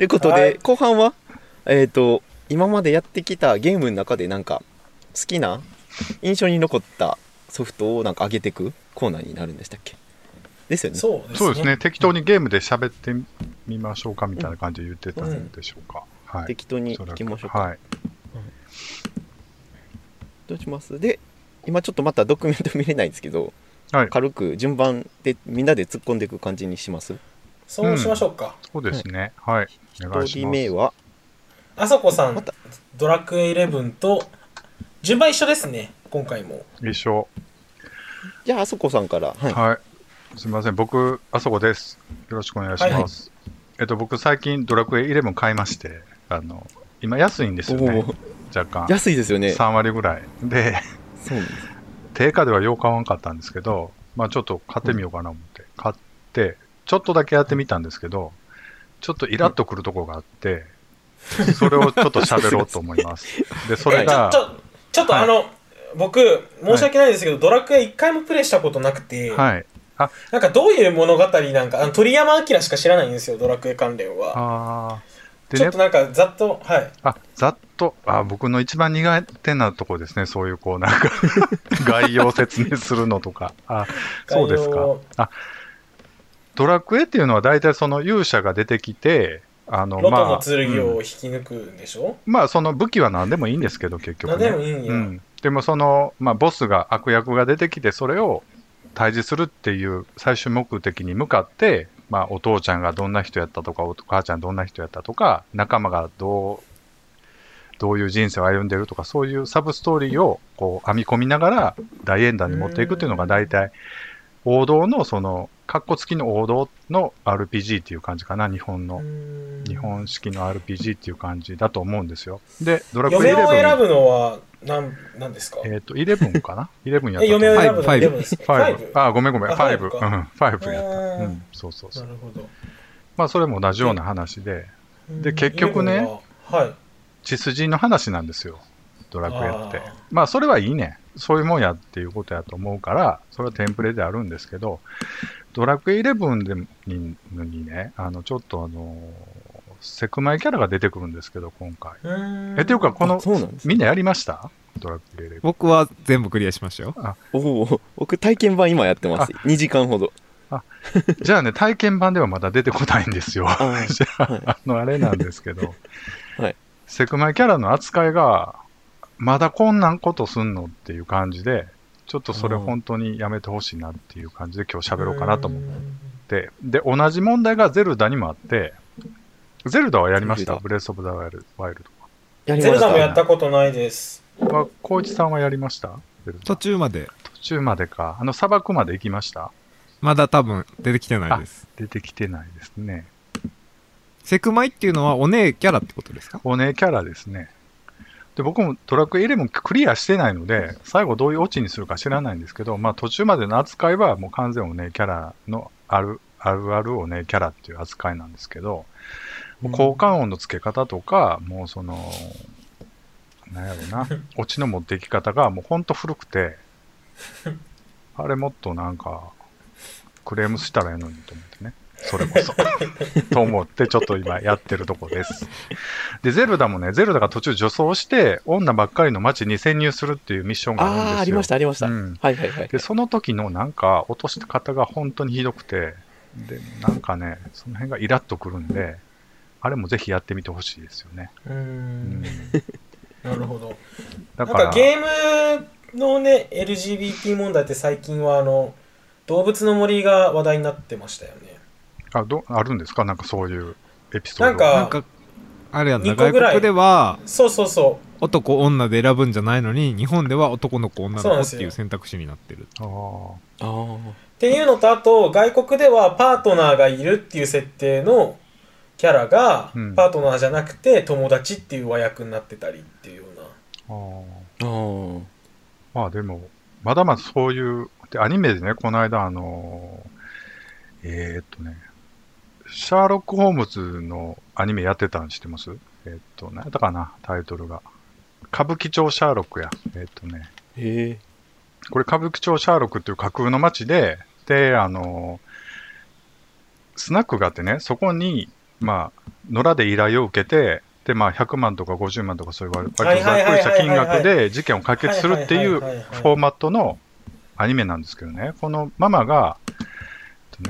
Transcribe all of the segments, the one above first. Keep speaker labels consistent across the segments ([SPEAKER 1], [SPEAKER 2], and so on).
[SPEAKER 1] ということで、
[SPEAKER 2] はい
[SPEAKER 1] 後半は、えっ、と、今までやってきたゲームの中でなんか、好きな、印象に残ったソフトをなんか上げていくコーナーになるんでしたっけ？ですよね。
[SPEAKER 2] そうですね。
[SPEAKER 3] そうですね。適当にゲームで喋ってみましょうかみたいな感じで言ってたんでしょうか。はい。
[SPEAKER 1] 適当にいきましょうか。
[SPEAKER 3] はい。
[SPEAKER 1] どうします？で、今ちょっとまたドキュメント見れないんですけど、
[SPEAKER 3] はい。
[SPEAKER 1] 軽く順番でみんなで突っ込んでいく感じにします？
[SPEAKER 2] そうしましょうか。
[SPEAKER 3] そうですね。はい。お願い
[SPEAKER 1] 一人
[SPEAKER 3] します。
[SPEAKER 1] 目は、
[SPEAKER 2] あそこさん
[SPEAKER 1] また、
[SPEAKER 2] ドラクエ11と、順番一緒ですね、今回も。
[SPEAKER 3] 一緒。
[SPEAKER 1] じゃあ、あそこさんから。はい。
[SPEAKER 3] はい。すみません。僕、あそこです。よろしくお願いします。えっと、僕、最近ドラクエ11買いまして、あの、今安いんですよね。若干。
[SPEAKER 1] 安いですよね。
[SPEAKER 3] 3割ぐらい。で、
[SPEAKER 1] そうなんです。
[SPEAKER 3] 定価ではよう買わんかったんですけど、まあちょっと買ってみようかな思って、買って、ちょっとだけやってみたんですけど、ちょっとイラッとくるとこがあって、それをちょっと喋ろうと思います。で、それ
[SPEAKER 2] えちょ
[SPEAKER 3] が
[SPEAKER 2] ち、ょちょっと
[SPEAKER 3] はい
[SPEAKER 2] あの、僕、申し訳ないですけど、ドラクエ一回もプレイしたことなくて、
[SPEAKER 3] はい。
[SPEAKER 2] なんかどういう物語なんか、あの鳥山明しか知らないんですよ、ドラクエ関連は。
[SPEAKER 3] あーでね
[SPEAKER 2] ちょっと、なんかざっと、はい。
[SPEAKER 3] あ、ざっと、あ、僕の一番苦手なとこですね。そういう、こう、なんか、概要説明するのとか。あ、そうですか。あ、ドラクエっていうのは大体その勇者が出てきて、あの、
[SPEAKER 2] ロトの
[SPEAKER 3] まあ、
[SPEAKER 2] 剣
[SPEAKER 3] うん
[SPEAKER 2] を引き抜くんでしょ、
[SPEAKER 3] まあ、その武器は何でもいいんですけど、結局、ね。
[SPEAKER 2] 何でもいいんや。
[SPEAKER 3] うん、でもその、まあ、ボスが悪役が出てきてそれを退治するっていう最終目的に向かって、まあ、お父ちゃんがどんな人やったとかお母ちゃんどんな人やったとか仲間がどうどういう人生を歩んでるとかそういうサブストーリーをこう編み込みながら大演談に持っていくっていうのが大体王道のそのカッコ付きの王道の RPG っていう感じかな日本の
[SPEAKER 2] うん
[SPEAKER 3] 日本式の RPG っていう感じだと思うんですよでドラクエ
[SPEAKER 2] 嫁を選
[SPEAKER 3] 11
[SPEAKER 2] ぶのは何何ですか？
[SPEAKER 3] えっ、と11かな？11やった
[SPEAKER 2] 嫁を選ぶの
[SPEAKER 4] ファイブ
[SPEAKER 2] 11ですか？
[SPEAKER 3] ファイブ。あ、ごめんごめん。
[SPEAKER 2] あ
[SPEAKER 3] ファイブ。
[SPEAKER 2] ファイブか
[SPEAKER 3] うん、ファイブやった。
[SPEAKER 2] う
[SPEAKER 3] うんん、そうそうそう。
[SPEAKER 2] なるほど。
[SPEAKER 3] まあ、それも同じような話で、で結局ね
[SPEAKER 2] 11は、はい。
[SPEAKER 3] 血筋の話なんですよ。ドラクエって。まあ、それはいいね。そういうもんやっていうことやと思うから、それはテンプレであるんですけど、ドラクエ11でににね、あの、ちょっとあの、セクマイキャラが出てくるんですけど、今回。え、っていうか、この
[SPEAKER 1] あ、そうなんですね。
[SPEAKER 3] みんなやりました？ドラクエ11。
[SPEAKER 4] 僕は全部クリアしましたよ。
[SPEAKER 1] おお僕体験版今やってます。2時間ほど。
[SPEAKER 3] じゃあね、体験版ではまだ出てこないんですよ。
[SPEAKER 1] あ
[SPEAKER 3] じゃあ、
[SPEAKER 1] はい。
[SPEAKER 3] あの、あれなんですけど、
[SPEAKER 1] はい。
[SPEAKER 3] セクマイキャラの扱いが、まだこんなんことすんのっていう感じで、ちょっとそれ
[SPEAKER 1] うん
[SPEAKER 3] 本当にやめてほしいなっていう感じで今日喋ろうかなと思って、で、同じ問題がゼルダにもあって、ゼルダはやりました？ブレスオブザワイルワイル
[SPEAKER 1] やりました
[SPEAKER 2] ゼルダもやったことないです。
[SPEAKER 3] ドは。光一さんはやりました？
[SPEAKER 4] 途中まで、
[SPEAKER 3] 途中までか。あの砂漠まで行きました？
[SPEAKER 4] まだ多分出てきてないです。
[SPEAKER 3] 出てきてないですね。
[SPEAKER 4] セクマイっていうのはお姉キャラってことですか？
[SPEAKER 3] お姉キャラですね。で、僕もドラクエ11クリアしてないので、最後どういうオチにするか知らないんですけど、まあ途中までの扱いはもう完全お姉キャラのある、あるあるお姉キャラっていう扱いなんですけど、もう効果音の付け方とか、もうその、なんやろな、オチの持っていき方がもうほんと古くて、あれもっとなんか、クレームしたらええのにと思ってね。それこそ。と思って、ちょっと今やってるとこです。で、ゼルダもね、ゼルダが途中女装して、女ばっかりの街に潜入するっていうミッションがあるんですよ。
[SPEAKER 1] ああありましたありました、
[SPEAKER 3] うん
[SPEAKER 1] はいはいはい
[SPEAKER 3] で、その時のなんか、落とし方が本当にひどくて、で、なんかね、その辺がイラッとくるんで、あれもぜひやってみてほしいですよね。
[SPEAKER 2] う
[SPEAKER 3] ん
[SPEAKER 2] ん。なるほど。
[SPEAKER 3] だから、
[SPEAKER 2] なんかゲームのね、LGBT 問題って最近はあの、動物の森が話題になってましたよね。
[SPEAKER 3] あどあるんですか？なんかそういうエピソード。
[SPEAKER 2] なんか
[SPEAKER 4] なんか、あれやんな、
[SPEAKER 2] 二個ぐらい。
[SPEAKER 4] 外国では
[SPEAKER 2] そうそうそ
[SPEAKER 4] 男女で選ぶんじゃないのに、日本では男の子女の子っていう選択肢になってる。
[SPEAKER 3] あー。
[SPEAKER 1] ああ
[SPEAKER 2] っていうのと、あと、外国ではパートナーがいるっていう設定のキャラが、
[SPEAKER 3] うん。
[SPEAKER 2] パートナーじゃなくて友達っていう和訳になってたりっていうような。
[SPEAKER 3] あー。
[SPEAKER 1] あー。
[SPEAKER 3] まあでも、まだまだそういう、で、アニメでね、この間、あのー、えーっとね、シャーロック・ホームズのアニメやってたん知ってます？えーっと、何やったかな、タイトルが。歌舞伎町シャーロックや。えーっとね、
[SPEAKER 1] へえ。
[SPEAKER 3] これ歌舞伎町シャーロックっていう架空の街で、で、あのースナックがあってね、そこに、まあ、野良で依頼を受けて、で、まあ、100万とか50万とかそういう割とざっくりした金額で事件を解決するっていうフォーマットのアニメなんですけどね、このママが、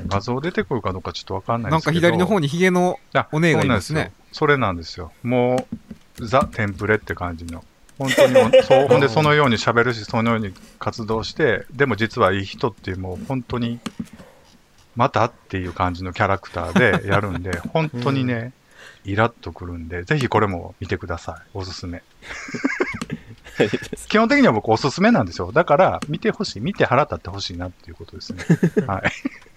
[SPEAKER 3] 画像出てくるかどうかちょっとわかんない
[SPEAKER 4] なんか
[SPEAKER 3] ですけど。
[SPEAKER 4] 左の方にヒゲの
[SPEAKER 3] あ
[SPEAKER 4] お姉がいますね
[SPEAKER 3] そうなんですよそれなんですよ。もう、ザ・テンプレって感じの。本当にもう、そう、ほんでそのように喋るし、そのように活動して、でも実はいい人っていう、もう本当に、またっていう感じのキャラクターでやるんで、本当にね、イラッとくるんで、ぜひこれも見てください。おすすめ。基本的には僕おすすめなんですよ。だから、見てほしい。見て腹立ってほしいなっていうことですね。はい。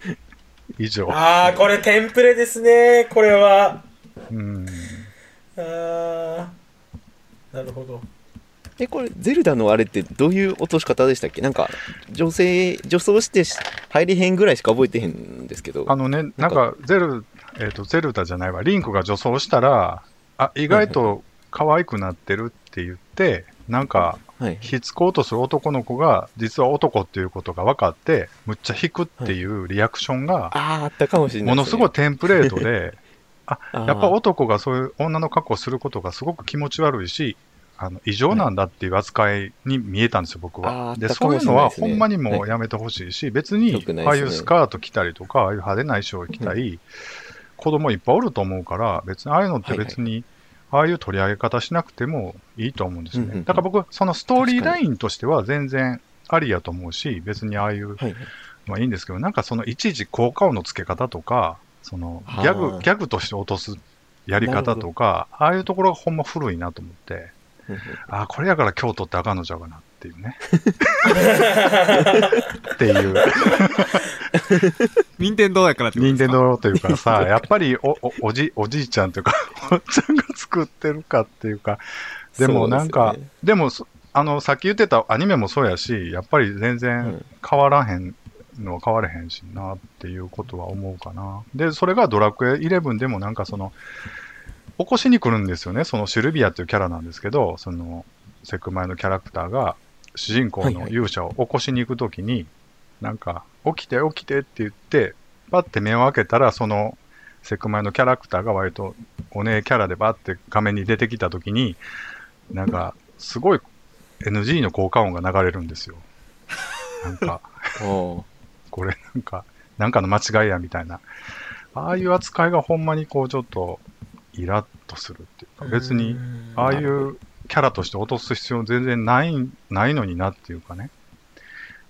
[SPEAKER 3] 以上。
[SPEAKER 2] ああ、これテンプレですね、これは。
[SPEAKER 3] うん。
[SPEAKER 2] あーなるほど。
[SPEAKER 1] えこれゼルダのあれってどういう落とし方でしたっけ？なんか女性女装してし入れへんぐらいしか覚えてへんですけど
[SPEAKER 3] あのね、なんか、ゼル、えっ、と、ゼルダじゃないわ、リンクが女装したら、あ、意外と可愛くなってるって言って、なんか、
[SPEAKER 1] はい
[SPEAKER 3] ひっつこうとする男の子が、実は男っていうことが分かって、むっちゃ引くっていうリアクションが、
[SPEAKER 1] あったかもしれない
[SPEAKER 3] ものすごいテンプレートで、
[SPEAKER 1] あー。
[SPEAKER 3] やっぱ男がそういう女の格好をすることがすごく気持ち悪いし、あの異常なんだっていう扱いに見えたんですよ、僕は。で、そういうのはほんまにもうやめてほしいし、別にああいうスカート着たりとか、ああいう派手な衣装を着たり、子供いっぱいおると思うから、別にああいうのって別に、ああいう取り上げ方しなくてもいいと思うんですよね。
[SPEAKER 1] うんうんうん。
[SPEAKER 3] だから僕、そのストーリーラインとしては全然ありやと思うし、別にああいう
[SPEAKER 1] はいはい。
[SPEAKER 3] まあいいんですけど、なんかそのいちいち効果音の付け方とか、そのギャ
[SPEAKER 1] は
[SPEAKER 3] グ、
[SPEAKER 1] あ
[SPEAKER 3] ギャグとして落とすやり方とか、ああいうところがほんま古いなと思って、ああ、これやから京都ってあかんのちゃうかな。っていうね。っていう、
[SPEAKER 4] 任天堂やからってこと
[SPEAKER 3] 任天堂というかさ、やっぱりおおおじおじいちゃんというか、おっちゃんが作ってるかっていうか、でもなんか、
[SPEAKER 1] でね
[SPEAKER 3] でもそあの、さっき言ってたアニメもそうやし、やっぱり全然変わらへんのは変われへんしなっていうことは思うかな。で、それがドラクエ11でもなんかその、起こしに来るんですよね。そのシルビアっていうキャラなんですけど、その、セクマイのキャラクターが、主人公の勇者を起こしに行くときに、なんか、起きて起きてって言って、パッて目を開けたら、その、セクマイのキャラクターが割とお姉キャラでバッて画面に出てきたときに、なんか、すごい NG の効果音が流れるんですよ。なんか、これなんか、なんかの間違いやみたいな。ああいう扱いがほんまにこうちょっとイラッとするっていうか、別に、ああいうキャラとして落とす必要全然ない、ないのになっていうかね、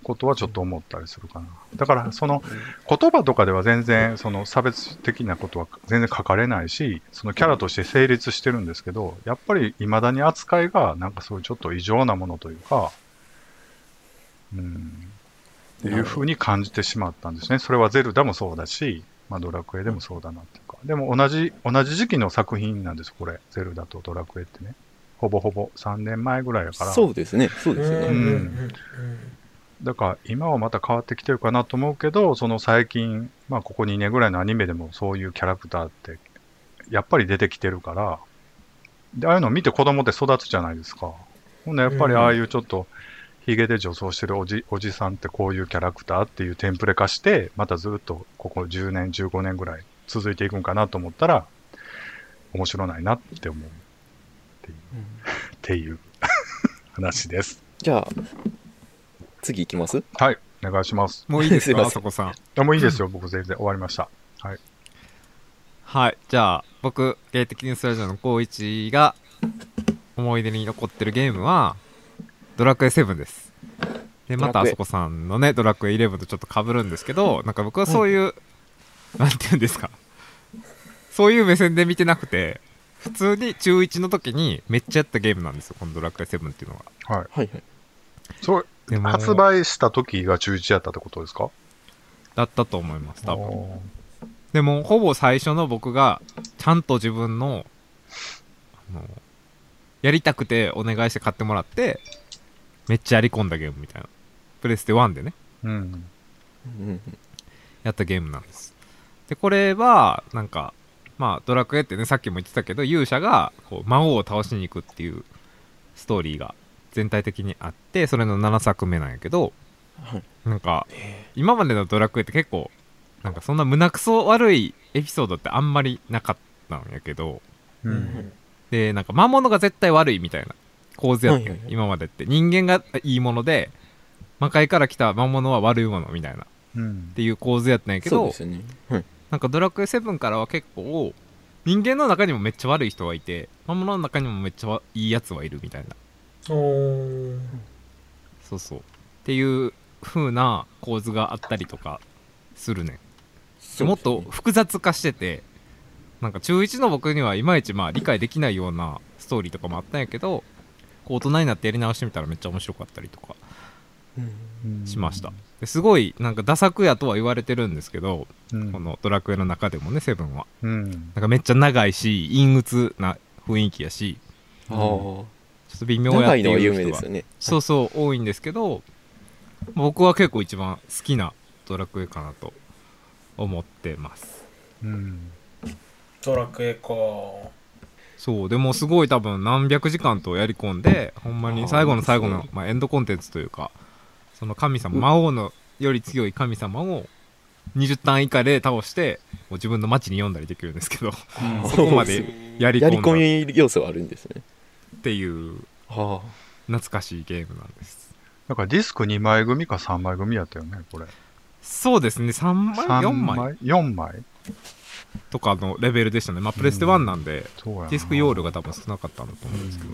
[SPEAKER 3] ことはちょっと思ったりするかな。だから、その言葉とかでは全然その差別的なことは全然書かれないし、そのキャラとして成立してるんですけど、やっぱり未だに扱いがなんかそういうちょっと異常なものというか、うん、っていう風に感じてしまったんですね。それはゼルダもそうだし、まあ、ドラクエでもそうだなっていうか。でも同じ、同じ時期の作品なんです、これ。ゼルダとドラクエってね。ほぼほぼ3年前ぐらいやから。
[SPEAKER 1] そうですね。そうですよね、
[SPEAKER 2] うん
[SPEAKER 3] だから今はまた変わってきてるかなと思うけど、その最近、まあここ2年ぐらいのアニメでもそういうキャラクターって、やっぱり出てきてるから、で、ああいうのを見て子供って育つじゃないですか。ほんでやっぱりああいうちょっと、ヒゲで女装してるおじおじさんってこういうキャラクターっていうテンプレ化して、またずっとここ10年、15年ぐらい続いていくんかなと思ったら、面白ないなって思うっていう、っていう 話です。
[SPEAKER 1] じゃあ次行きます？
[SPEAKER 3] はい、お願いします。
[SPEAKER 4] もういいです
[SPEAKER 1] すいません
[SPEAKER 4] かあそこさん。
[SPEAKER 3] あもういいですよ、僕全然終わりました。はい。
[SPEAKER 4] はい。じゃあ、僕、芸的ニュースラジオの高一が思い出に残ってるゲームは、ドラクエ7です。で、またあそこさんのね、ドラクエ11とちょっと被るんですけど、なんか僕はそういう、なんて言うんですか？そういう目線で見てなくて、普通に中1の時にめっちゃやったゲームなんですよ、このドラクエ7っていうのが。
[SPEAKER 3] はい。
[SPEAKER 1] はいはい
[SPEAKER 3] そう、
[SPEAKER 4] でも
[SPEAKER 3] 発売した時が中1やったってことですか？
[SPEAKER 4] だったと思います、多分。
[SPEAKER 3] お
[SPEAKER 4] でもほぼ最初の僕がちゃんと自分のあのやりたくてお願いして買ってもらってめっちゃやり込んだゲームみたいなプレステ1でね
[SPEAKER 3] ーうん。
[SPEAKER 1] うんうん
[SPEAKER 4] やったゲームなんですでこれはなんかまあドラクエってねさっきも言ってたけど勇者がこう魔王を倒しに行くっていうストーリーが全体的にあってそれの7作目なんやけど
[SPEAKER 1] はい。
[SPEAKER 4] なんか今までのドラクエって結構なんかそんな胸くそ悪いエピソードってあんまりなかっったんやけど
[SPEAKER 3] う
[SPEAKER 2] うん。ん
[SPEAKER 4] でなんか魔物が絶対悪いみたいな構図やって、今までって。人間がいいもので魔界から来た魔物は悪いものみたいなっ
[SPEAKER 3] うん。
[SPEAKER 4] ていう構図やったんやけど
[SPEAKER 1] そうですよね。はい
[SPEAKER 4] なんかドラクエ7からは結構人間の中にもめっちゃ悪い人がいて魔物の中にもめっちゃいいやつはいるみたいな。そうそう。っていう風な構図があったりとかするね
[SPEAKER 1] そう
[SPEAKER 4] もっと複雑化しててなんか中1の僕にはいまいちまあ理解できないようなストーリーとかもあったんやけどこう大人になってやり直してみたらめっちゃ面白かったりとか。
[SPEAKER 1] うん
[SPEAKER 4] しました。ですごいなんかダ作やとは言われてるんですけど、
[SPEAKER 3] うん。
[SPEAKER 4] このドラクエの中でもねセブンは。
[SPEAKER 3] うん。
[SPEAKER 4] なんかめっちゃ長いし陰鬱な雰囲気やし
[SPEAKER 1] ああ
[SPEAKER 4] ちょっと微妙やって
[SPEAKER 1] 長い
[SPEAKER 4] う人が
[SPEAKER 1] 名ですよね。
[SPEAKER 4] そうそう多いんですけど僕は結構一番好きなドラクエかなと思ってます。
[SPEAKER 3] うん。
[SPEAKER 2] ドラクエか。
[SPEAKER 4] そうでもすごい多分何百時間とやり込んでほんまに最後の最後の、まあ、エンドコンテンツというかその神様魔王のより強い神様を20ターン以下で倒してもう自分の街に読んだりできるんですけどそこまでやり
[SPEAKER 1] やり
[SPEAKER 4] 込んだ。っ
[SPEAKER 1] 込み要素はあるんですね。
[SPEAKER 4] ていう
[SPEAKER 1] は
[SPEAKER 4] 懐かしいゲームなんです。
[SPEAKER 3] だからディスク2枚組か3枚組やったよね、これ。
[SPEAKER 4] そうですね。3枚4枚
[SPEAKER 3] ?4 枚？
[SPEAKER 4] とかのレベルでしたね。まあプレステ1なんで、
[SPEAKER 3] そうやな。
[SPEAKER 4] ディスク容量が多分少なかったんだと思うんですけど、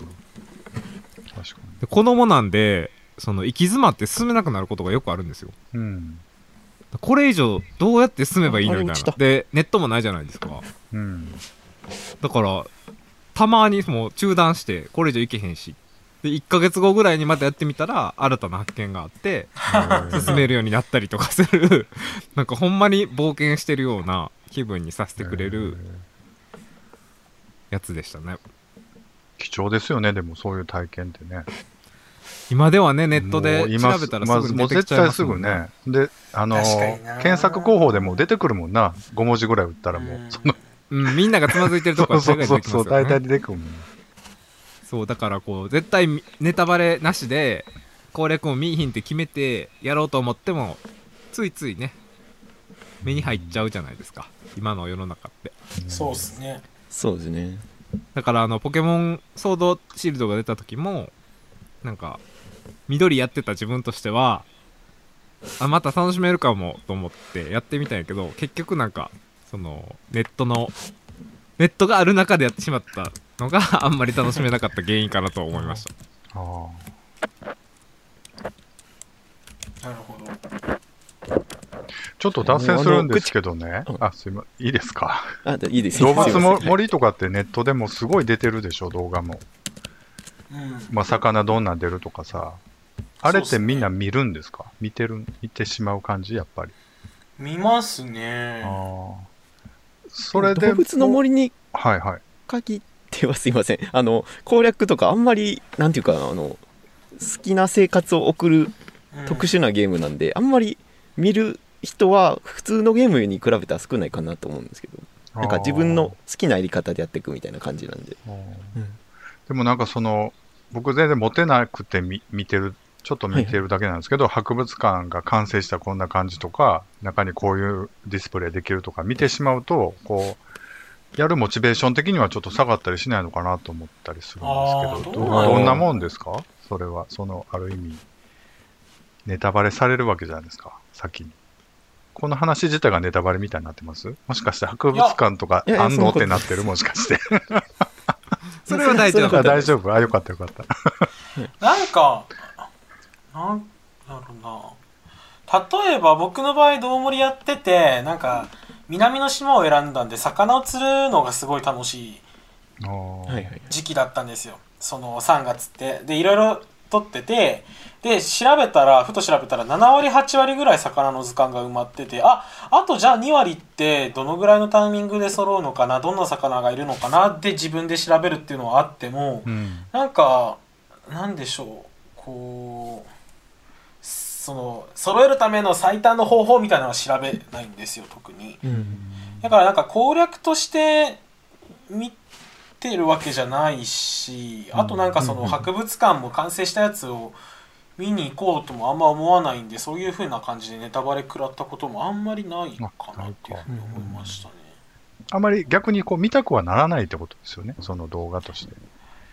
[SPEAKER 3] 確か
[SPEAKER 4] で子供なんでその行き詰まって進めなくなることがよくあるんですよ
[SPEAKER 3] に。うん。
[SPEAKER 4] これ以上どうやって進めばいいのみたいなでネットもないじゃないですか
[SPEAKER 3] うん。
[SPEAKER 4] だからたまにもう中断してこれ以上いけへんしで1ヶ月後ぐらいにまたやってみたら新たな発見があって進めるようになったりとかする なんかほんまに冒険してるような気分にさせてくれるやつでしたね
[SPEAKER 3] 貴重ですよね、でもそういう体験ってね。
[SPEAKER 4] 今ではねネットで調べたら
[SPEAKER 3] ますずもう
[SPEAKER 4] ぐに出てきちゃい
[SPEAKER 3] 絶対
[SPEAKER 4] ますもんね。
[SPEAKER 3] すぐね。で、あの検索候補でも出てくるもんな。5文字ぐらい打ったらもう。その。
[SPEAKER 4] うん、みんながつまずいてるとこ
[SPEAKER 3] そう
[SPEAKER 4] は出てき
[SPEAKER 3] そう。そうそう、大体出てくるもん。
[SPEAKER 4] そうだからこう絶対みネタバレなしで攻略を見いひんって決めてやろうと思ってもついついね目に入っちゃうじゃないですか。今の世の中って。
[SPEAKER 2] そうっすね。
[SPEAKER 1] そうですね。
[SPEAKER 4] だからあのポケモンソードシールドが出た時もなんか緑やってた自分としてはあまた楽しめるかもと思ってやってみたんやけど結局なんかそのネットのネットがある中でやってしまったのが あんまり楽しめなかった原因かなと思いました
[SPEAKER 3] あ
[SPEAKER 2] なるほど
[SPEAKER 3] ーちょっと脱線するんですけどね
[SPEAKER 1] あ
[SPEAKER 3] すいません。いいですか？
[SPEAKER 1] あいいですよ
[SPEAKER 3] 動物も森とかってネットでもすごい出てるでしょ、動画も。
[SPEAKER 2] うん
[SPEAKER 3] まあ、魚どんなん出るとかさ。あれっ
[SPEAKER 2] て
[SPEAKER 3] みんな見るんですか？見てる、見てしまう感じ？やっぱり。
[SPEAKER 2] 見ますね
[SPEAKER 3] ああ。それで。
[SPEAKER 1] 動物の森に
[SPEAKER 3] はいはい。
[SPEAKER 1] 限ってはすいませんあの攻略とかあんまりなんていうかなあの好きな生活を送る
[SPEAKER 2] うん
[SPEAKER 1] 特殊なゲームなんで、あんまり見る人は普通のゲームに比べたら少ないかなと思うんですけどなんか自分の好きなやり方でやっていくみたいな感じなんで。うん
[SPEAKER 3] でもなんかその、僕全然持てなくて見見てる、ちょっと見てるだけなんですけど、博物館が完成したこんな感じとか、中にこういうディスプレイできるとか見てしまうと、こう、やるモチベーション的にはちょっと下がったりしないのかなと思ったりするんですけど、ど
[SPEAKER 2] ど
[SPEAKER 1] ん
[SPEAKER 3] なもんですか？それは、その、ある意味、ネタバレされるわけじゃないですか、先に。この話自体がネタバレみたいになってます？もしかして博物館とか
[SPEAKER 1] いやいや
[SPEAKER 3] あん
[SPEAKER 1] そんなこと
[SPEAKER 3] のってなってる？もしかして。
[SPEAKER 4] それは大丈夫。
[SPEAKER 3] 大丈夫。あ、よかったよかった。
[SPEAKER 2] なんかなんだろうな。例えば僕の場合どうもりやっててなんか南の島を選んだんで魚を釣るのがすごい楽しい時期だったんですよ。その3月って。でいろいろ撮っててで調べたらふと調べたら7割8割ぐらい魚の図鑑が埋まっててああとじゃあ2割ってどのぐらいのタイミングで揃うのかなどんな魚がいるのかなって自分で調べるっていうのはあっても、
[SPEAKER 3] うん。
[SPEAKER 2] なんかなんでしょうこうその揃えるための最短の方法みたいなのは調べないんですよ特に。だからなんか攻略として見てるわけじゃないしあとなんかその博物館も完成したやつを見に行こうともあんま思わないんでそういう風な感じでネタバレ食らったこともあんまりないかなっていうふうに思いましたね。
[SPEAKER 3] あまり逆にこう見たくはならないってことですよね、その動画として。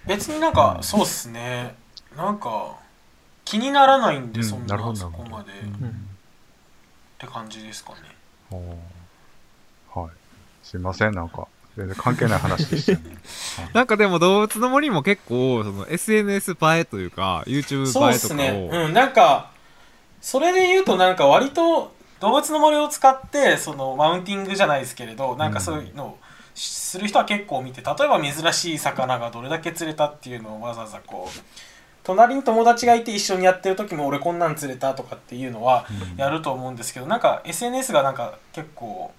[SPEAKER 2] 別になんかそうっすね。なんか気にならないんで、
[SPEAKER 3] うん
[SPEAKER 2] そんな
[SPEAKER 3] なるほど
[SPEAKER 2] そこまで、
[SPEAKER 1] うん。
[SPEAKER 2] て感じですかね。
[SPEAKER 3] はい。すいません、なんか、全然関係ない話でしたね。
[SPEAKER 4] なんかでも動物の森も結構、その SNS 映えというか、YouTube 映えとかを。
[SPEAKER 2] そうっすねうんなんかそれで言うとなんか割と動物の森を使ってそのマウンティングじゃないですけれどなんかそういうのをする人は結構見て例えば珍しい魚がどれだけ釣れたっていうのをわざわざこう隣に友達がいて一緒にやってる時も俺こんなん釣れたとかっていうのはやると思うんですけどなんか SNS がなんか結構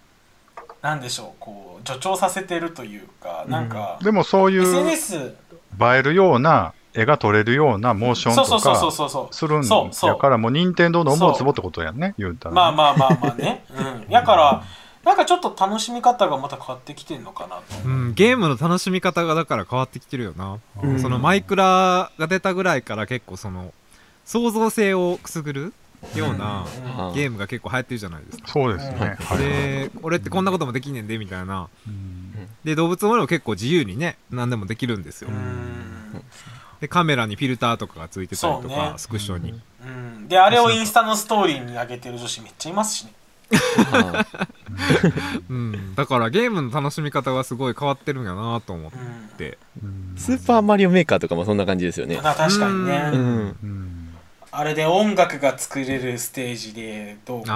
[SPEAKER 2] なんでしょうこう助長させてるというかなんか、
[SPEAKER 3] でもそういう
[SPEAKER 2] SNS
[SPEAKER 3] 映えるような絵が撮れるようなモーションと
[SPEAKER 2] そうそうそう
[SPEAKER 3] か
[SPEAKER 2] そうそう
[SPEAKER 3] するん
[SPEAKER 2] そうそう
[SPEAKER 3] やから、もう任天堂の思うつぼってことやんね、言うたら。
[SPEAKER 2] まあまあまあまあね。うん。やから、なんかちょっと楽しみ方がまた変わってきてんのかなと。
[SPEAKER 4] うん、ゲームの楽しみ方がだから変わってきてるよな。
[SPEAKER 1] うん
[SPEAKER 4] そのマイクラが出たぐらいから結構その、創造性をくすぐるようなゲームが結構流行ってるじゃないですか。
[SPEAKER 3] そうですね。
[SPEAKER 4] で、俺ってこんなこともできんねんで、みたいな。
[SPEAKER 3] うん
[SPEAKER 4] で、動物の森も結構自由にね、何でもできるんですよ
[SPEAKER 2] う。ん。
[SPEAKER 4] で、カメラにフィルターとかがついてたりとか、
[SPEAKER 2] ね
[SPEAKER 4] スクショに。
[SPEAKER 2] うん。で、あれをインスタのストーリーに上げてる女子めっちゃいますしね。
[SPEAKER 1] あ
[SPEAKER 4] うん。だからゲームの楽しみ方がすごい変わってるんやなと思っ
[SPEAKER 2] うん。
[SPEAKER 4] て。
[SPEAKER 3] うん
[SPEAKER 1] スーパーマリオメーカーとかもそんな感じですよね。
[SPEAKER 2] まあ確かにね。
[SPEAKER 1] うん。
[SPEAKER 3] うん
[SPEAKER 2] あれで音楽が作れるステージでどうこうみたい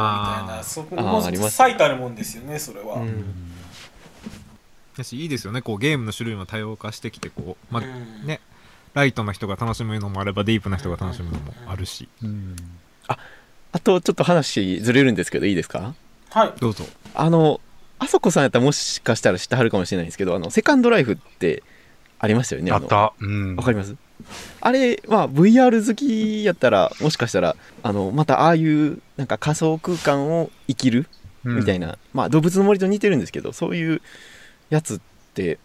[SPEAKER 2] な、そこも
[SPEAKER 1] あります
[SPEAKER 2] 最たるもんですよね、それは。
[SPEAKER 1] うん
[SPEAKER 4] だし、いいですよね。こうゲームの種類も多様化してきて、こう、まあ、
[SPEAKER 2] うん
[SPEAKER 4] ね、ライトな人が楽しむのもあれば、ディープな人が楽しむのもあるし。
[SPEAKER 3] うん
[SPEAKER 1] あと、ちょっと話ずれるんですけど、いいですか？
[SPEAKER 2] はい。
[SPEAKER 4] どうぞ。
[SPEAKER 1] あの、あそこさんやったらもしかしたら知ってはるかもしれないんですけど、あの、セカンドライフってありましたよね。の
[SPEAKER 3] あった。うん
[SPEAKER 1] わかります？あれは VR 好きやったらもしかしたらあのまたああいうなんか仮想空間を生きるみたいな、まあ動物の森と似てるんですけどそういうやつって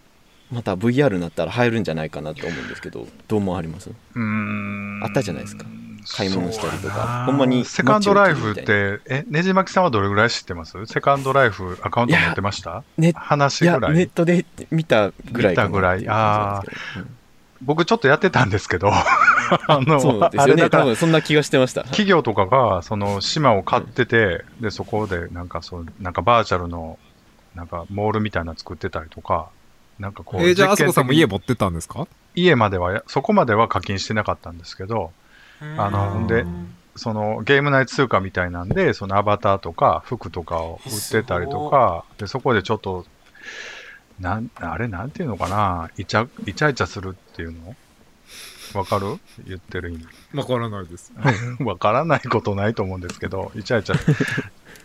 [SPEAKER 1] また VR になったら入るんじゃないかなと思うんですけどどう思われます？
[SPEAKER 3] うん。
[SPEAKER 1] あったじゃないですか。買い物したりとかほんまに
[SPEAKER 3] セカンドライフって、え、ねじまきさんはどれぐらい知ってます？セカンドライフアカウント持ってました？
[SPEAKER 1] ね
[SPEAKER 3] 話ぐらい。
[SPEAKER 1] ネットで見たぐらい
[SPEAKER 3] 見たぐらい。
[SPEAKER 1] ってうん
[SPEAKER 3] 僕ちょっとやってたんですけど、あの、
[SPEAKER 1] うんそうです
[SPEAKER 3] あれだから
[SPEAKER 1] よね多分そんな気がしてました。
[SPEAKER 3] 企業とかが、その島を買ってて、で、そこで、なんかそう、なんかバーチャルの、なんかモールみたいなの作ってたりとか、なんかこう、
[SPEAKER 4] えーじゃあ、あそ
[SPEAKER 3] 実験的に
[SPEAKER 4] こさんも家持ってたんですか？
[SPEAKER 3] 家まではや、そこまでは課金してなかったんですけど、あのでそのゲーム内通貨みたいなんで、そのアバターとか服とかを売ってたりとか、でそこでちょっと、なん、あれなんていうのかな、イチャ、イチャイチャするっていうの？わかる？言ってる意味。
[SPEAKER 4] わからないです。
[SPEAKER 3] わからないことないと思うんですけど、イチャイチャ。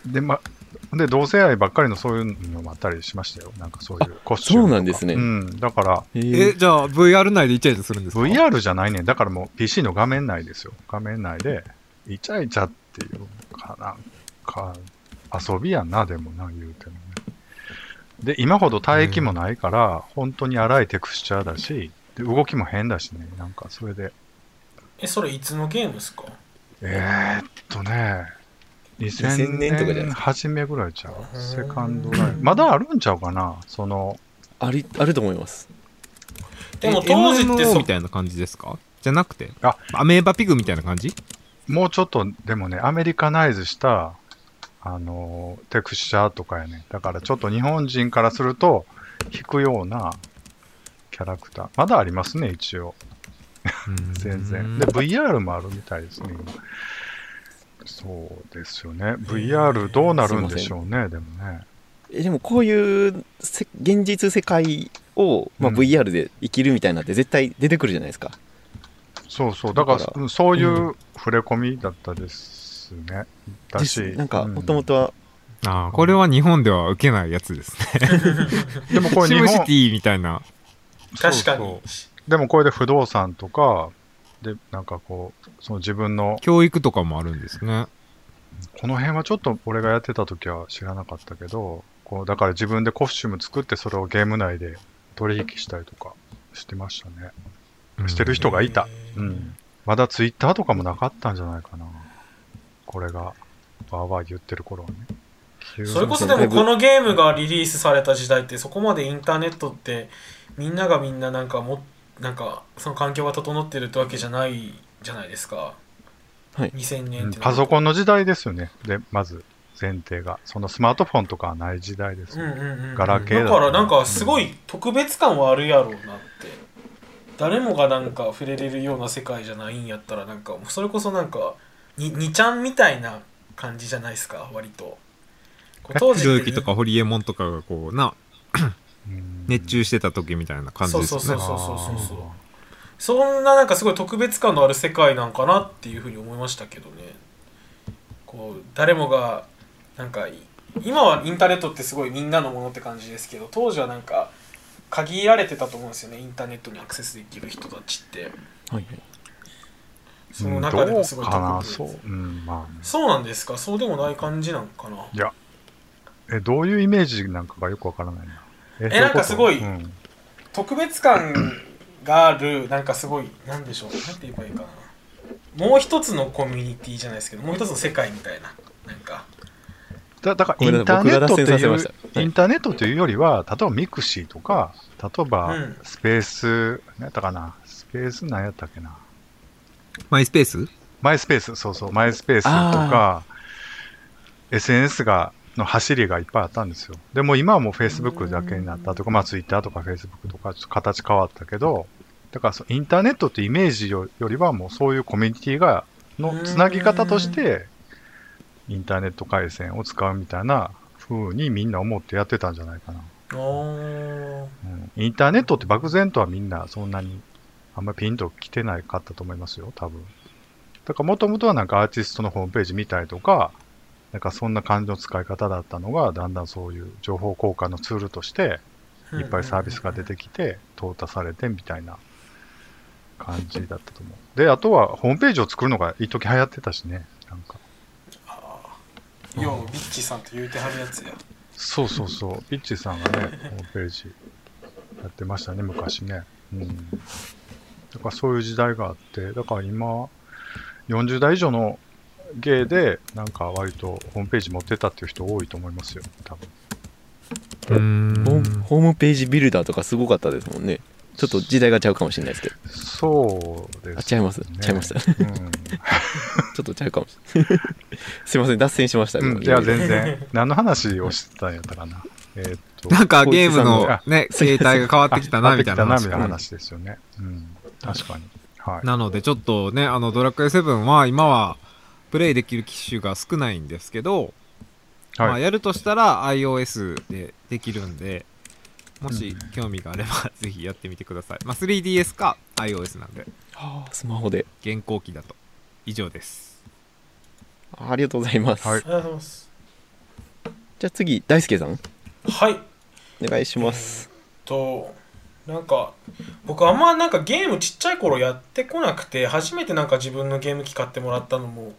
[SPEAKER 3] で、ま、で、同性愛ばっかりのそういうのもあったりしましたよ。なんかそういうコスチューム。
[SPEAKER 1] そうなんですね
[SPEAKER 3] うん。だから、
[SPEAKER 1] え
[SPEAKER 4] え
[SPEAKER 1] ー
[SPEAKER 4] じゃあ、VR 内でイチャイチャするんですか
[SPEAKER 3] ？VR じゃないねん。だからもう PC の画面内ですよ。画面内で、イチャイチャっていうかなんか、遊びやんな、でもな、言うてもね。で、今ほど帯域もないから、本当に荒いテクスチャーだし、で動きも変だしね、なんかそれで。
[SPEAKER 2] え、それいつのゲームですか？
[SPEAKER 3] えー、っとね、
[SPEAKER 1] 2000
[SPEAKER 3] 2000
[SPEAKER 1] 年とかじゃない
[SPEAKER 3] 初めぐらいちゃう？
[SPEAKER 2] うん
[SPEAKER 3] セカンドライフ。まだあるんちゃうかな？その、
[SPEAKER 1] ありあると思います。
[SPEAKER 2] でも
[SPEAKER 4] え
[SPEAKER 2] 当時ってそ
[SPEAKER 4] みたいな感じですか？じゃなくて？
[SPEAKER 3] あ
[SPEAKER 4] アメーバピグみたいな感じ？
[SPEAKER 3] もうちょっと、でもね、アメリカナイズした、あの、テクスチャーとかやね。だからちょっと日本人からすると、引くようなキャラクター。まだありますね、一応。全然。で、VR もあるみたいですね、今。そうですよね。VR どうなるんでしょうね、でもね。
[SPEAKER 1] えでもこういうせ現実世界を、まあ、
[SPEAKER 3] うん
[SPEAKER 1] VR で生きるみたいなって絶対出てくるじゃないですか、
[SPEAKER 3] そうそう。だから、そういう触れ込みだったですね。だ
[SPEAKER 1] で
[SPEAKER 3] し、
[SPEAKER 1] すなんか
[SPEAKER 3] うん
[SPEAKER 1] もともとは
[SPEAKER 4] ああこれは日本では受けないやつですね
[SPEAKER 3] でもこれ日本
[SPEAKER 4] シムシテ、ィみたいな
[SPEAKER 2] 確かに
[SPEAKER 3] そうでもこれで不動産とか、で、なんかこう、その自分の、
[SPEAKER 4] 教育とかもあるんですね
[SPEAKER 3] この辺はちょっと俺がやってた時は知らなかったけど、こう、だから自分でコスチューム作ってそれをゲーム内で取引したりとかしてましたね。してる人がいた。うん。まだツイッターとかもなかったんじゃないかな。これが、わーわー言ってる頃はね。
[SPEAKER 2] それこそでもこのゲームがリリースされた時代ってそこまでインターネットってみんながみんななんかもなんかその環境が整ってるってわけじゃないじゃないですか。
[SPEAKER 1] はい
[SPEAKER 2] 2000年って
[SPEAKER 3] パソコン
[SPEAKER 2] の
[SPEAKER 3] の時代ですよね。で、まず前提が。そのスマートフォンとかはない時代ですよ。
[SPEAKER 2] うんうんうんうん
[SPEAKER 3] ガラケーだ
[SPEAKER 2] だからなんかすごい特別感はあるやろうなって誰もがなんか触れれるような世界じゃないんやったらなんかそれこそなんかににちゃんみたいな感じじゃないですか？割と。こう当
[SPEAKER 4] ひろゆ
[SPEAKER 2] って
[SPEAKER 4] きとかホリエモンとかがこうな
[SPEAKER 3] うん。
[SPEAKER 4] 熱中してた時みたいな感じですよね。
[SPEAKER 2] そうそうそうそうそうそう。そんななんかすごい特別感のある世界なんかなっていうふうに思いましたけどね。こう誰もがなんかい今はインターネットってすごいみんなのものって感じですけど当時はなんか限られてたと思うんですよね。インターネットにアクセスできる人たちって。
[SPEAKER 1] はいはい
[SPEAKER 2] その中でもすごい
[SPEAKER 3] どうかな
[SPEAKER 2] 特別
[SPEAKER 3] そう。うん、まあ。ね、
[SPEAKER 2] そうなんですか？そうでもない感じなんかな？い
[SPEAKER 3] や、え、どういうイメージなんかがよくわからないな。え
[SPEAKER 2] えなんかすごい
[SPEAKER 3] どううこと？
[SPEAKER 2] 特別感があるなんかすごいなんでしょう？なんて言えばいいかな？もう一つのコミュニティじゃないですけどもう一つの世界みたいななんか。
[SPEAKER 3] うんだだからインターネットっていう
[SPEAKER 1] い。
[SPEAKER 3] インターネットというよりは、例えば mixi とか、例えば
[SPEAKER 2] うん。
[SPEAKER 3] スペース、何やったかな、スペース何やったっけな、
[SPEAKER 4] マイスペース？
[SPEAKER 3] マイスペース、そうそう、マイスペースとか、SNS が、の走りがいっぱいあったんですよ。でも今はもう Facebook だけになったとか、まあ Twitter とか Facebook とかちょっと形変わったけど、だからそうインターネットってイメージよよりはもうそういうコミュニティが、のつなぎ方として、インターネット回線を使うみたいな風にみんな思ってやってたんじゃないかな。うん、インターネットって漠然とはみんなそんなにあんまりピンと来てないかったと思いますよ、多分。だからもともとはなんかアーティストのホームページ見たりとか、なんかそんな感じの使い方だったのが、だんだんそういう情報交換のツールとして、いっぱいサービスが出てきて、淘汰されてみたいな感じだったと思う。で、あとはホームページを作るのが一時流行ってたしね、なんか。
[SPEAKER 2] ようビッチさんと言うてはるやつや
[SPEAKER 3] そうそうそう、ピッチさんがね、ホームページやってましたね、昔ね。うん。だからそういう時代があって、だから今、40代以上の芸で、なんか割とホームページ持ってたっていう人多いと思いますよ、多分。
[SPEAKER 4] うーん
[SPEAKER 1] ホームページビルダーとかすごかったですもんねちょっと時代がちゃうかもしれないですけど
[SPEAKER 3] そうです、ね。
[SPEAKER 1] あちゃいますちゃいました
[SPEAKER 3] うん。
[SPEAKER 1] ちょっとちゃうかもしれない すいません脱線しました
[SPEAKER 3] うん、いや、全然。何の話をしてたんやったかな。えーっと、
[SPEAKER 4] なんかゲーム
[SPEAKER 1] こ
[SPEAKER 4] の
[SPEAKER 3] あ
[SPEAKER 4] ね、形態が変わってきたな、
[SPEAKER 3] あ
[SPEAKER 4] みたいな
[SPEAKER 3] 変わってきたな、みたいな。
[SPEAKER 4] 話
[SPEAKER 3] ですよね。うん。確かに。はい。
[SPEAKER 4] なのでちょっとね、あのドラクエ7は今はプレイできる機種が少ないんですけど、まあ
[SPEAKER 3] はい。
[SPEAKER 4] やるとしたら iOS でできるんで、もし興味があれば ぜひやってみてください。まあ 3DS か iOS なんで、
[SPEAKER 1] はあスマホで
[SPEAKER 4] 現行機だと。以上です。
[SPEAKER 1] あありがとうございます、
[SPEAKER 3] はい
[SPEAKER 2] ありがとうございます
[SPEAKER 1] じゃあ次大輔さん
[SPEAKER 2] はい
[SPEAKER 1] お願いします、
[SPEAKER 2] となんか僕あんまなんかゲームちっちゃい頃やってこなくて初めてなんか自分のゲーム機買ってもらったのも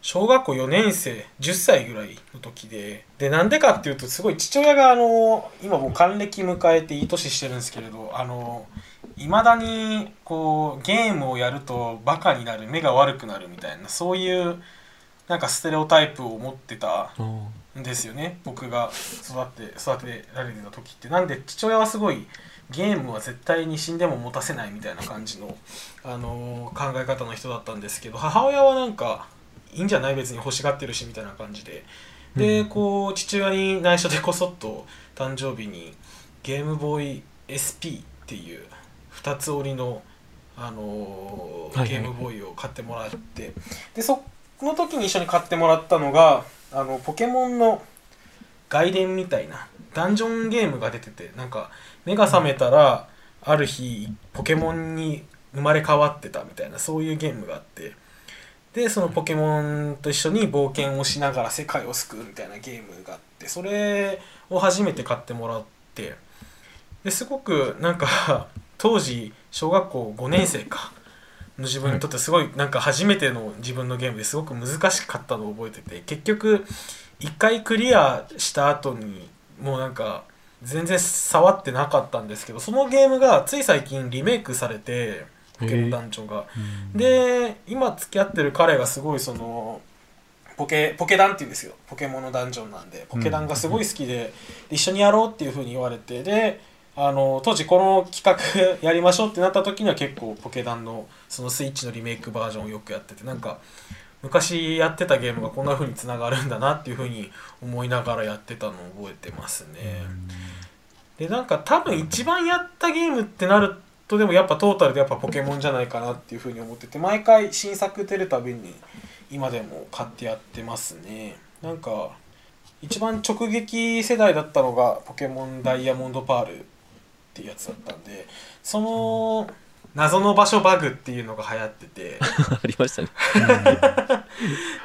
[SPEAKER 2] 小学校4年生10歳ぐらいの時で。でなんでかっていうとすごい父親があの今もう還暦迎えていい年してるんですけれどあのいまだにこうゲームをやるとバカになる目が悪くなるみたいなそういうなんかステレオタイプを持ってたんですよね。僕が育って育てられてた時って。なんで父親はすごいゲームは絶対に死んでも持たせないみたいな感じの、あのー考え方の人だったんですけど母親はなんかいいんじゃない別に欲しがってるしみたいな感じで。でこう父親に内緒でこそっと誕生日にゲームボーイ SP っていう2つ折りの、あのーゲームボーイを買ってもらってでその時に一緒に買ってもらったのがあのポケモンの外伝みたいなダンジョンゲームが出ててなんか目が覚めたらある日ポケモンに生まれ変わってたみたいなそういうゲームがあって。でそのポケモンと一緒に冒険をしながら世界を救うみたいなゲームがあってそれを初めて買ってもらって。ですごくなんか当時小学校5年生かの自分にとってすごいなんか初めての自分のゲームですごく難しかったのを覚えてて結局一回クリアした後にもうなんか全然触ってなかったんですけどそのゲームがつい最近リメイクされてポケモンダンジョンが。で今付き合ってる彼がすごいそのポケポケダンっていうんですよ。ポケモンのダンジョンなんで。ポケダンがすごい好きで,、で一緒にやろうっていうふうに言われてであの当時この企画やりましょうってなった時には結構ポケダンのそのスイッチのリメイクバージョンをよくやっててなんか昔やってたゲームがこんな風につながるんだなっていう風に思いながらやってたのを覚えてますね。でなんか多分一番やったゲームってなるとでもやっぱトータルでやっぱポケモンじゃないかなっていう風に思ってて毎回新作出るたびに今でも買ってやってますね。なんか一番直撃世代だったのがポケモンダイヤモンドパールっていうやつだったんでその謎の場所バグっていうのが流行ってて。
[SPEAKER 1] ありましたね。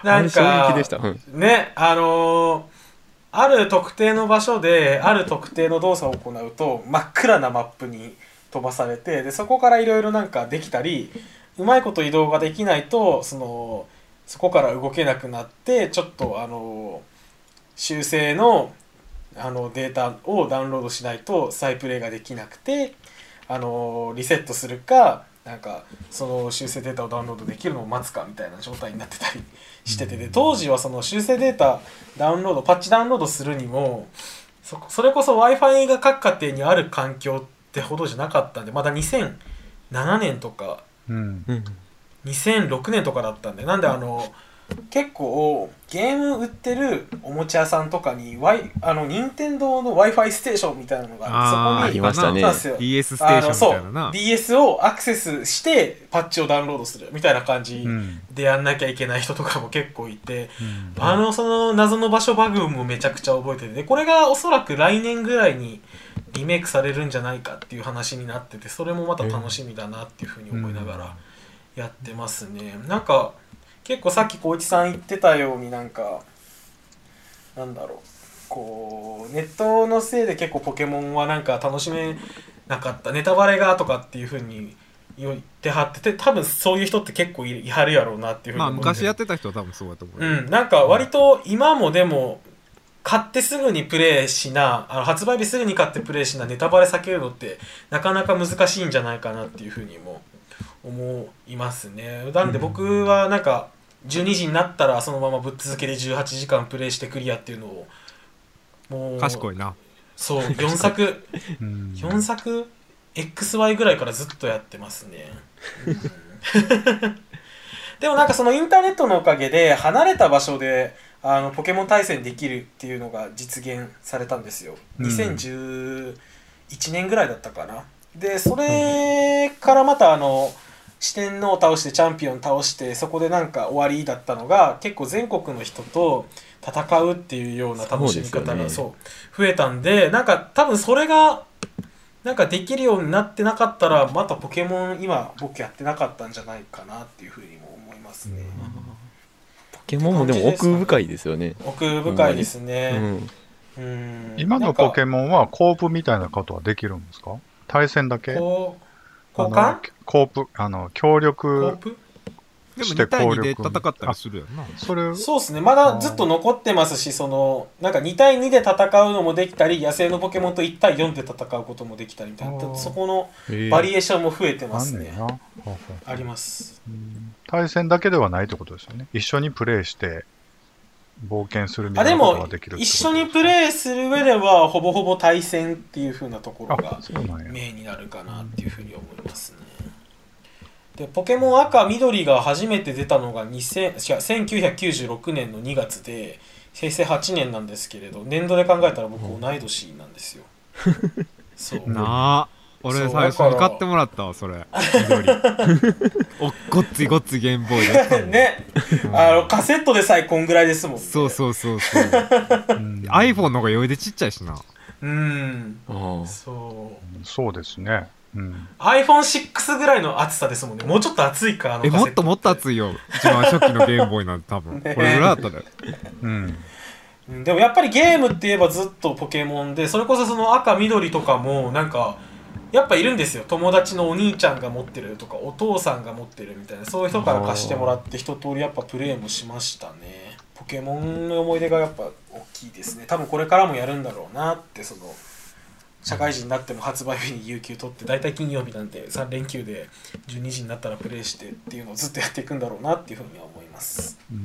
[SPEAKER 2] なんか
[SPEAKER 1] うん、
[SPEAKER 2] ねあのーある特定の場所である特定の動作を行うと真っ暗なマップに飛ばされてでそこからいろいろなんかできたりうまいこと移動ができないとそのそこから動けなくなってちょっとあの修正のあのデータをダウンロードしないと再プレイができなくてあのリセットするかなんかその修正データをダウンロードできるのを待つかみたいな状態になってたりしててで当時はその修正データダウンロードパッチダウンロードするにもそそれこそ w i f i が各家庭にある環境ってほどじゃなかったんでまだ2007年とか
[SPEAKER 3] うん。
[SPEAKER 1] うん。
[SPEAKER 2] 2006年とかだったんでなんであの結構ゲーム売ってるおもちゃ屋さんとかに、y、あの任天堂の w i f i ステーションみたいなのがあってそこに
[SPEAKER 1] ありましたね。
[SPEAKER 2] そう。なんですよ
[SPEAKER 4] DS ステーションみたいな
[SPEAKER 2] あの
[SPEAKER 4] な
[SPEAKER 2] そう。DS をアクセスしてパッチをダウンロードするみたいな感じ
[SPEAKER 3] うん。
[SPEAKER 2] でやんなきゃいけない人とかも結構いて、
[SPEAKER 3] うん。
[SPEAKER 2] あのその謎の場所バグもめちゃくちゃ覚えてて。でこれがおそらく来年ぐらいにリメイクされるんじゃないかっていう話になっててそれもまた楽しみだなっていうふうに思いながらやってますね、なんか結構さっき光一さん言ってたようになんかなんだろう。こうネットのせいで結構ポケモンはなんか楽しめなかった。ネタバレがとかっていうふうに言ってはってて多分そういう人って結構いいはるやろうなっていうふうに
[SPEAKER 4] まあ昔やってた人は多分そうだと思うよ、
[SPEAKER 2] うん、なんか割と今もでも買ってすぐにプレイしなあの発売日すぐに買ってプレイしなネタバレ避けるのってなかなか難しいんじゃないかなっていうふうにも思いますね。なんで僕はなんか12時になったらそのままぶっ続けで18時間プレイしてクリアっていうのをもう
[SPEAKER 4] 賢いな。
[SPEAKER 2] そう4作。
[SPEAKER 3] うん。
[SPEAKER 2] 4作 XY ぐらいからずっとやってますね、うん。でもなんかそのインターネットのおかげで離れた場所であのポケモン対戦できるっていうのが実現されたんですよ。
[SPEAKER 3] うん。
[SPEAKER 2] 2011年ぐらいだったかな。でそれからまたあの四天王を倒してチャンピオン倒してそこでなんか終わりだったのが結構全国の人と戦うっていうような楽しみ方が
[SPEAKER 1] そうですよ
[SPEAKER 2] そう増えたんでなんか多分それがなんかできるようになってなかったらまたポケモン今僕やってなかったんじゃないかなっていうふうにも思いますね、
[SPEAKER 1] ポケモンもでも奥深いですよね。
[SPEAKER 2] 奥深いです
[SPEAKER 1] う
[SPEAKER 2] ね、
[SPEAKER 1] ん
[SPEAKER 2] うん。
[SPEAKER 3] 今のポケモンはコープみたいなことはできるんですか？対戦だけ？
[SPEAKER 2] 交換？
[SPEAKER 3] コープ、あの、協
[SPEAKER 2] コー
[SPEAKER 3] 力、
[SPEAKER 2] プ
[SPEAKER 4] でも
[SPEAKER 3] して
[SPEAKER 4] 2対2で戦ったりするやんな。
[SPEAKER 3] それ、
[SPEAKER 2] そうですね。まだずっと残ってますしそのなんか2対2で戦うのもできたり野生のポケモンと1対4で戦うこともできたりみたいな。そこのバリエーションも増えてま
[SPEAKER 3] あ
[SPEAKER 2] すね。
[SPEAKER 3] んねんな。ほうほう。
[SPEAKER 2] あります。
[SPEAKER 3] うん。対戦だけではないってことですよね。一緒にプレイして、冒険するみ
[SPEAKER 2] あで
[SPEAKER 3] たいなこと
[SPEAKER 2] も
[SPEAKER 3] ができるってこと
[SPEAKER 2] 一緒にプレイする上ではほぼほぼ対戦っていう風なところ
[SPEAKER 3] あ
[SPEAKER 2] が。メインになるかなっていうふうに思いますね。でポケモン赤緑が初めて出たのが2000違う1996年の2月で平成8年なんですけれど年度で考えたら僕同い年なんですよ。そう
[SPEAKER 4] なあ俺最初に買ってもらったわそれ。緑 おごっついごっついゲームボーイでやったもん
[SPEAKER 2] ね。あのカセットでさえこんぐらいですもんね。
[SPEAKER 4] そうそうそうそう。
[SPEAKER 3] うん。
[SPEAKER 4] iPhone の方が余裕でちっちゃいしな。
[SPEAKER 2] うん。
[SPEAKER 1] ああ。
[SPEAKER 2] そう。
[SPEAKER 3] そうですね。うん。
[SPEAKER 2] iPhone6 ぐらいの厚さですもんね。もうちょっと厚いかあの
[SPEAKER 4] え
[SPEAKER 2] カセット。
[SPEAKER 4] もっともっと熱いよ。一番初期のゲームボーイなんて多分。こ
[SPEAKER 2] ね
[SPEAKER 4] れぐらいだったで
[SPEAKER 3] うん。
[SPEAKER 2] うん。でもやっぱりゲームって言えばずっとポケモンでそれこそその赤緑とかもなんかやっぱいるんですよ。友達のお兄ちゃんが持ってるとかお父さんが持ってるみたいな。そういう人から貸してもらって一通りやっぱプレイもしましたね。ポケモンの思い出がやっぱ大きいですね。多分これからもやるんだろうなってその社会人になっても発売日に有給取って大体金曜日なんで3連休で12時になったらプレイしてっていうのをずっとやっていくんだろうなっていうふうには思います。
[SPEAKER 3] うん。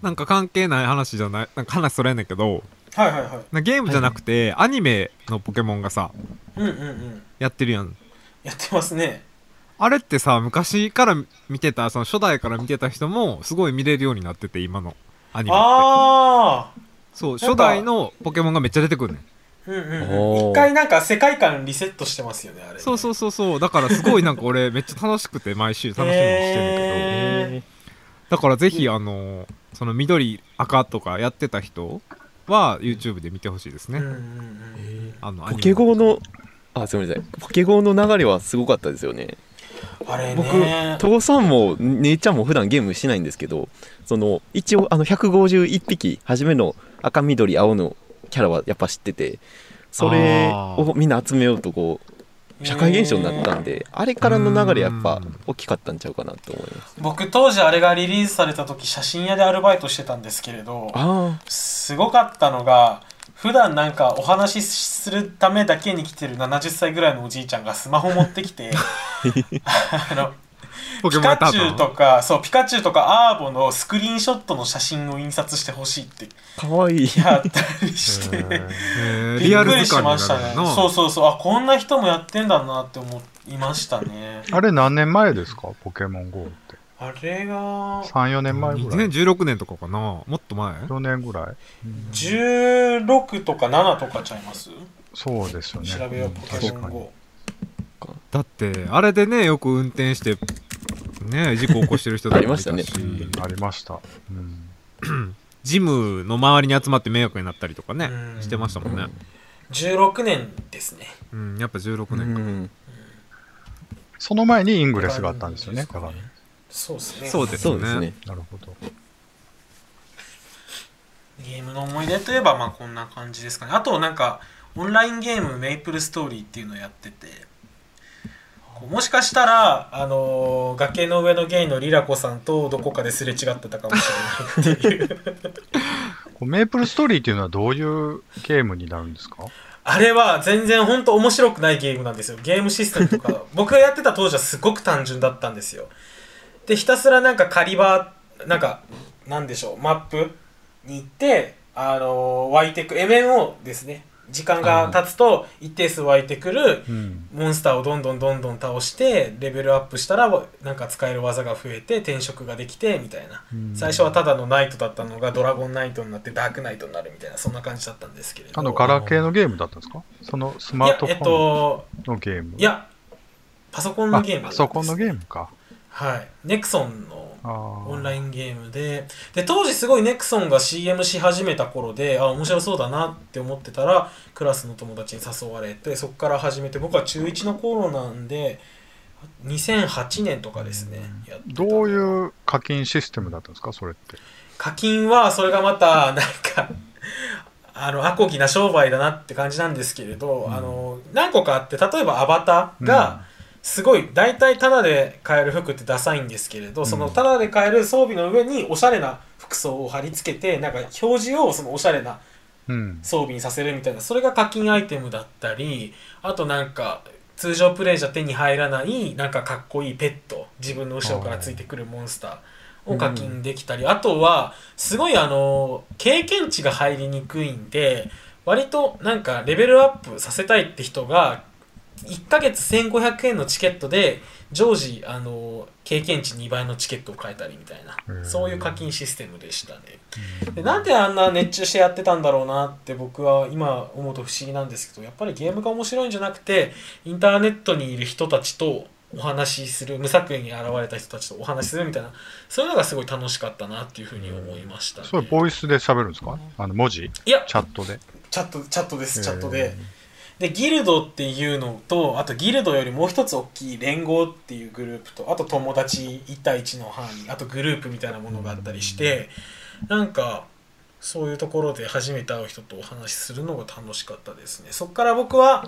[SPEAKER 4] なんか関係ない話じゃないなんか話それんねんけど
[SPEAKER 2] はいはいはい。
[SPEAKER 4] なゲームじゃなくて、アニメのポケモンがさ
[SPEAKER 2] うんうんうん。
[SPEAKER 4] やってるやん。
[SPEAKER 2] やってますね。
[SPEAKER 4] あれってさ昔から見てたその初代から見てた人もすごい見れるようになってて今のアニメって。
[SPEAKER 2] ああ
[SPEAKER 4] そう
[SPEAKER 2] か
[SPEAKER 4] 初代のポケモンがめっちゃ出てくるねん。
[SPEAKER 2] うんうんう
[SPEAKER 1] おー。
[SPEAKER 2] ん一回なんか世界観リセットしてますよねあれ
[SPEAKER 4] そうそうそうそう。だからすごいなんか俺めっちゃ楽しくて毎週楽しみにしてるけど、
[SPEAKER 2] へー。
[SPEAKER 4] だからぜひあのその緑赤とかやってた人は YouTube で見てほしいですね、
[SPEAKER 2] うんうんうん
[SPEAKER 4] あのア
[SPEAKER 1] ポケゴーのあすみません。ポケゴーの流れはすごかったですよね。
[SPEAKER 2] あれ
[SPEAKER 1] 僕
[SPEAKER 2] ね
[SPEAKER 1] 父さんも姉ちゃんも普段ゲームしないんですけどその一応あの151匹初めの赤緑青のキャラはやっぱ知っててそれをみんな集めようとこう社会現象になったんであれからの流れやっぱ大きかったんちゃうかなと思います。
[SPEAKER 2] 僕当時あれがリリースされた時写真屋でアルバイトしてたんですけれど
[SPEAKER 1] あ
[SPEAKER 2] すごかったのが普段なんかお話しするためだけに来てる70歳ぐらいのおじいちゃんがスマホ持ってきて あの
[SPEAKER 4] ポケ
[SPEAKER 2] ピ
[SPEAKER 4] モンやった後
[SPEAKER 2] カチュウとかそうピカチュウとかアーボのスクリーンショットの写真を印刷してほしいって。
[SPEAKER 1] あかわいい。
[SPEAKER 2] やったりして。
[SPEAKER 4] リアル図
[SPEAKER 2] くりしま
[SPEAKER 4] 鑑になる
[SPEAKER 2] したね。
[SPEAKER 4] の
[SPEAKER 2] そうそうそう。あこんな人もやってんだなって思いましたね。
[SPEAKER 3] あれ何年前ですか？ポケモン GO って。
[SPEAKER 2] あれが
[SPEAKER 3] 3、4年前ぐらい。
[SPEAKER 4] 2016年とかかな。もっと前
[SPEAKER 3] ？4年ぐらい。
[SPEAKER 2] 16とか7とかちゃいます？
[SPEAKER 3] そうですよね。
[SPEAKER 2] 調べようポケモン
[SPEAKER 3] 確かに
[SPEAKER 2] GO
[SPEAKER 4] だってあれでねよく運転してね事故起こしてる人とかもいたし。
[SPEAKER 1] ありました
[SPEAKER 3] うんありました。うん。
[SPEAKER 4] ジムの周りに集まって迷惑になったりとかね
[SPEAKER 2] うん。
[SPEAKER 4] してましたもんね。
[SPEAKER 2] 16年ですね。
[SPEAKER 4] うんやっぱ16
[SPEAKER 1] う
[SPEAKER 4] 年か。
[SPEAKER 1] ん。
[SPEAKER 3] その前にイングレスがあったんですよね。
[SPEAKER 2] そうですね。
[SPEAKER 4] そうです
[SPEAKER 1] そうですね。
[SPEAKER 3] なるほど。
[SPEAKER 2] ゲームの思い出といえばまあこんな感じですかね。あとなんかオンラインゲームメイプルストーリーっていうのをやっててもしかしたら、あのー崖の上のゲイのリラコさんとどこかですれ違ってたかもしれないっていう。
[SPEAKER 3] メープルストーリーっていうのはどういうゲームになるんですか？
[SPEAKER 2] あれは全然本当面白くないゲームなんですよ。ゲームシステムとか。僕がやってた当時はすごく単純だったんですよ。でひたすらなんか狩り場なんかなんでしょうマップに行ってあのー湧いてく MMO ですね時間が経つと一定数湧いてくる
[SPEAKER 3] うん。
[SPEAKER 2] モンスターをどんどんどんどん倒してレベルアップしたらなんか使える技が増えて転職ができてみたいな。最初はただのナイトだったのがドラゴンナイトになってダークナイトになるみたいなそんな感じだったんですけれど。
[SPEAKER 3] あの、ガラケーのゲームだったんですか？そのスマートフ
[SPEAKER 2] いやえっ
[SPEAKER 3] ォ
[SPEAKER 2] と
[SPEAKER 3] ンのゲーム。
[SPEAKER 2] いやパソコンの
[SPEAKER 3] あ
[SPEAKER 2] ゲーム
[SPEAKER 3] パソコンの
[SPEAKER 2] ム
[SPEAKER 3] ゲームか。
[SPEAKER 2] はい。ネクソンのオンラインゲームで。で当時すごいネクソンが CM し始めた頃であ面白そうだなって思ってたらクラスの友達に誘われてそこから始めて僕は中1の頃なんで2008年とかですね
[SPEAKER 3] どういう課金システムだったんですか？それって。
[SPEAKER 2] 課金はそれがまたなんかあのアコギな商売だなって感じなんですけれど、
[SPEAKER 3] うん。
[SPEAKER 2] あの何個かあって例えばアバターがすごい大体タダで買える服ってダサいんですけれど、
[SPEAKER 3] ん
[SPEAKER 2] そのタダで買える装備の上におしゃれな服装を貼り付けてなんか表示をそのおしゃれな
[SPEAKER 3] うん。
[SPEAKER 2] 装備にさせるみたいなそれが課金アイテムだったりあとなんか通常プレイじゃ手に入らないなんかかっこいいペット自分の後ろからついてくるモンスターを課金できたり、あとはすごいあの経験値が入りにくいんで割となんかレベルアップさせたいって人が1ヶ月1500円のチケットで常時あの経験値2倍のチケットを買えたりみたいなそういう課金システムでしたね。でなんであんな熱中してやってたんだろうなって僕は今思うと不思議なんですけどやっぱりゲームが面白いんじゃなくてインターネットにいる人たちとお話しする無作為に現れた人たちとお話しするみたいなそういうのがすごい楽しかったなっていうふうに思いました、ね、
[SPEAKER 3] それボイスで喋るんですかあの文字
[SPEAKER 2] いや
[SPEAKER 3] チャットで。
[SPEAKER 2] チャットチャットですチャットででギルドっていうのとあとギルドよりもう一つ大きい連合っていうグループとあと友達1対1の範囲あとグループみたいなものがあったりしてなんかそういうところで初めて会う人とお話しするのが楽しかったですね。そこから僕は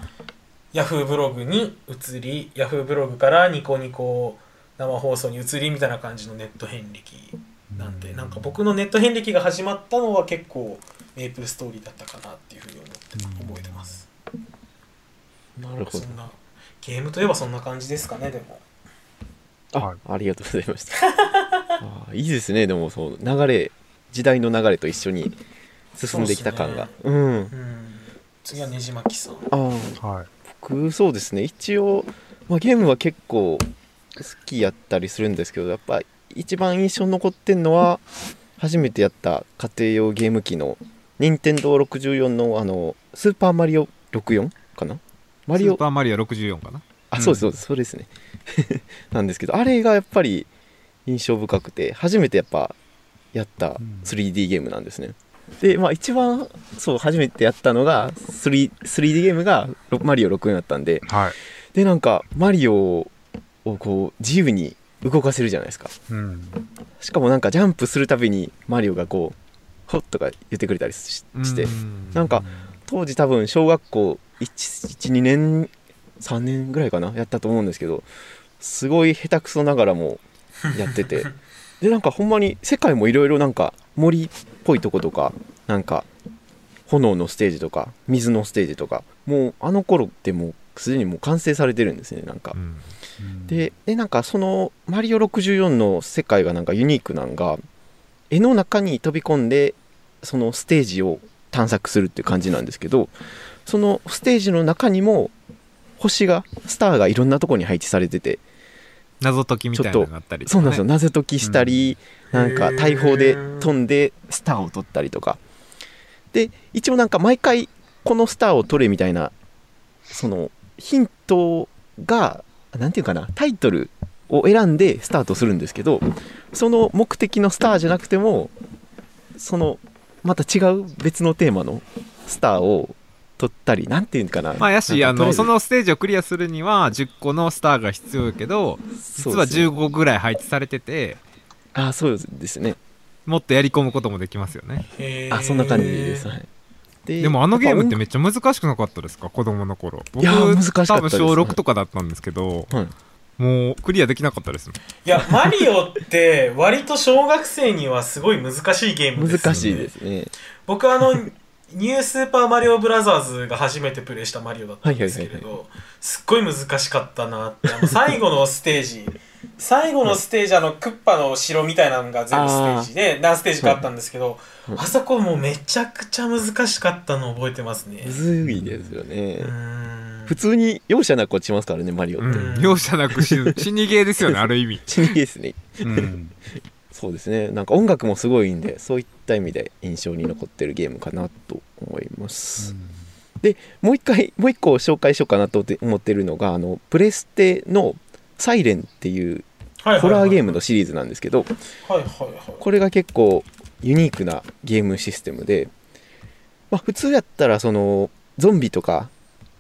[SPEAKER 2] Yahoo ブログに移り Yahoo ブログからニコニコ生放送に移りみたいな感じのネット遍歴なんでなんか僕のネット遍歴が始まったのは結構メイプルストーリーだったかなっていうふうに思って覚えてます
[SPEAKER 1] なるほど。
[SPEAKER 2] そんなゲームといえばそんな感じですかねでも。
[SPEAKER 1] あ、
[SPEAKER 3] はい。
[SPEAKER 1] ありがとうございました。あーいいですね。でもそう流れ時代の流れと一緒に進んできた感が。う,、ん。
[SPEAKER 2] うん。次はねじまきさん。
[SPEAKER 1] ああ
[SPEAKER 3] はい。
[SPEAKER 1] 僕そうですね。一応、まあ、ゲームは結構好きやったりするんですけどやっぱ一番印象に残ってんのは初めてやった家庭用ゲーム機の任天堂64のあのスーパーマリオ64かなマリオ。
[SPEAKER 4] スーパーマリオ64かな。
[SPEAKER 1] あそうですそうです、そうですね。なんですけどあれがやっぱり印象深くて初めてやっぱやった
[SPEAKER 3] うん。
[SPEAKER 1] 3D ゲームなんですね、でまあ一番そう初めてやったのが 3- 3D ゲームがロマリオ64だったんで。
[SPEAKER 3] はい。
[SPEAKER 1] でなんかマリオをこう自由に動かせるじゃないですか。
[SPEAKER 3] うん。
[SPEAKER 1] しかもなんかジャンプするたびにマリオがこうホッとか言ってくれたりしして。
[SPEAKER 4] うん。
[SPEAKER 1] なんか当時多分小学校12年3年ぐらいかなやったと思うんですけどすごい下手くそながらもやってて。でなんかほんまに世界もいろいろなんか森っぽいとことかなんか炎のステージとか水のステージとかもうあの頃ってもうすでにもう完成されてるんですねなんか。
[SPEAKER 4] うん。
[SPEAKER 1] ででなんかそのマリオ64の世界がなんかユニークなんが絵の中に飛び込んでそのステージを探索するっていう感じなんですけどそのステージの中にも星がスターがいろんなところに配置されてて
[SPEAKER 4] 謎解きみたいなのがあったりね。
[SPEAKER 1] そうなんですよ。謎解きしたり、なんか大砲で飛んでスターを取ったりとか。で一応なんか毎回このスターを取れみたいなそのヒントがなんていうかなタイトルを選んでスタートするんですけどその目的のスターじゃなくてもそのまた違う別のテーマのスターを取ったりなんていうかな。
[SPEAKER 4] まあやしあのそのステージをクリアするには10個のスターが必要やけど実は
[SPEAKER 1] そうですね。
[SPEAKER 4] 15ぐらい配置されてて
[SPEAKER 1] あそうですね。
[SPEAKER 4] もっとやり込むこともできますよね。
[SPEAKER 1] あそんな感じです、はい、で
[SPEAKER 4] でもあのゲームって
[SPEAKER 1] や
[SPEAKER 4] めっちゃ難しくなかったですか？子供の頃。僕
[SPEAKER 1] いやー難しかったです。
[SPEAKER 4] 多分小6とかだったんですけど
[SPEAKER 1] ぱはい
[SPEAKER 4] もうクリアできなかったですもん
[SPEAKER 2] いやマリオって割と小学生にはすごい難しいゲームですよね。
[SPEAKER 1] 難しいですね。
[SPEAKER 2] 僕あの ニュースーパーマリオブラザーズが初めてプレイしたマリオだったんですけれ
[SPEAKER 1] はいはい
[SPEAKER 2] どすっごい難しかったなって。あの最後のステージ 最後のステージあのクッパの城みたいなのが全部ステージで何ステージかあったんですけど
[SPEAKER 1] うん
[SPEAKER 2] あそこもうめちゃくちゃ難しかったの覚えてますね。
[SPEAKER 1] むずいですよね。
[SPEAKER 2] うーん
[SPEAKER 1] 普通に容赦なく落ちますからねマリオって、
[SPEAKER 2] うん。
[SPEAKER 4] 容赦なく死ぬ。死にゲーですよねある意味。
[SPEAKER 1] 死にゲーですね。
[SPEAKER 3] うん。
[SPEAKER 1] そうですね。なんか音楽もすごいんでそういった意味で印象に残ってるゲームかなと思います、もう一回もう一個紹介しようかなと思ってるのがあのプレステの「サイレンっていうホラーゲームのシリーズなんですけどこれが結構ユニークなゲームシステムで、まあ、普通やったらそのゾンビとか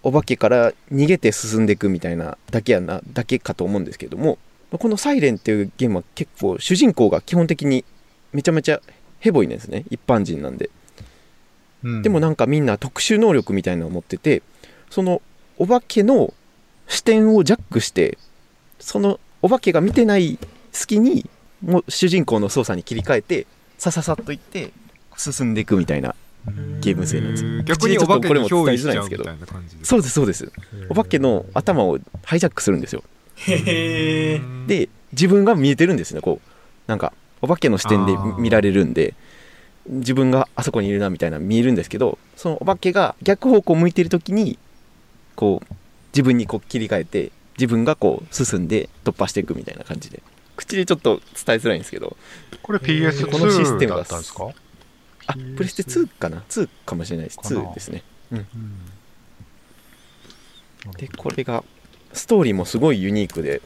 [SPEAKER 1] お化けから逃げて進んでいくみたいなだけやなだけかと思うんですけどもこの「サイレンっていうゲームは結構主人公が基本的にめちゃめちゃヘボいんですね。一般人なんで。
[SPEAKER 3] うん。
[SPEAKER 1] でもなんかみんな特殊能力みたいなのを持っててそのお化けの視点をジャックしてそのお化けが見てない隙にもう主人公の操作に切り替えてさささっといって進んでいくみたいなゲーム性なんですよ
[SPEAKER 4] 逆にお化けに
[SPEAKER 1] 口にちょっとこれも
[SPEAKER 4] 憑依しちゃうみ
[SPEAKER 1] 伝えづらいんですけど。
[SPEAKER 4] たいな感じで
[SPEAKER 1] そうですそうです。お化けの頭をハイジャックするんですよ。
[SPEAKER 2] へえ
[SPEAKER 1] で自分が見えてるんですね。こうなんかお化けの視点で見られるんで自分があそこにいるなみたいな見えるんですけどそのお化けが逆方向向いてる時にこう自分にこう切り替えて自分がこう進んで突破していくみたいな感じで。口でちょっと伝えづらいんですけど。
[SPEAKER 3] これ
[SPEAKER 1] このシステ
[SPEAKER 3] PS2
[SPEAKER 1] ムが
[SPEAKER 3] だったんですか？
[SPEAKER 1] あプレステ2かな？2かもしれないです。
[SPEAKER 3] かな。
[SPEAKER 1] 2ですね。
[SPEAKER 3] うん。
[SPEAKER 1] でこれがストーリーもすごいユニークで。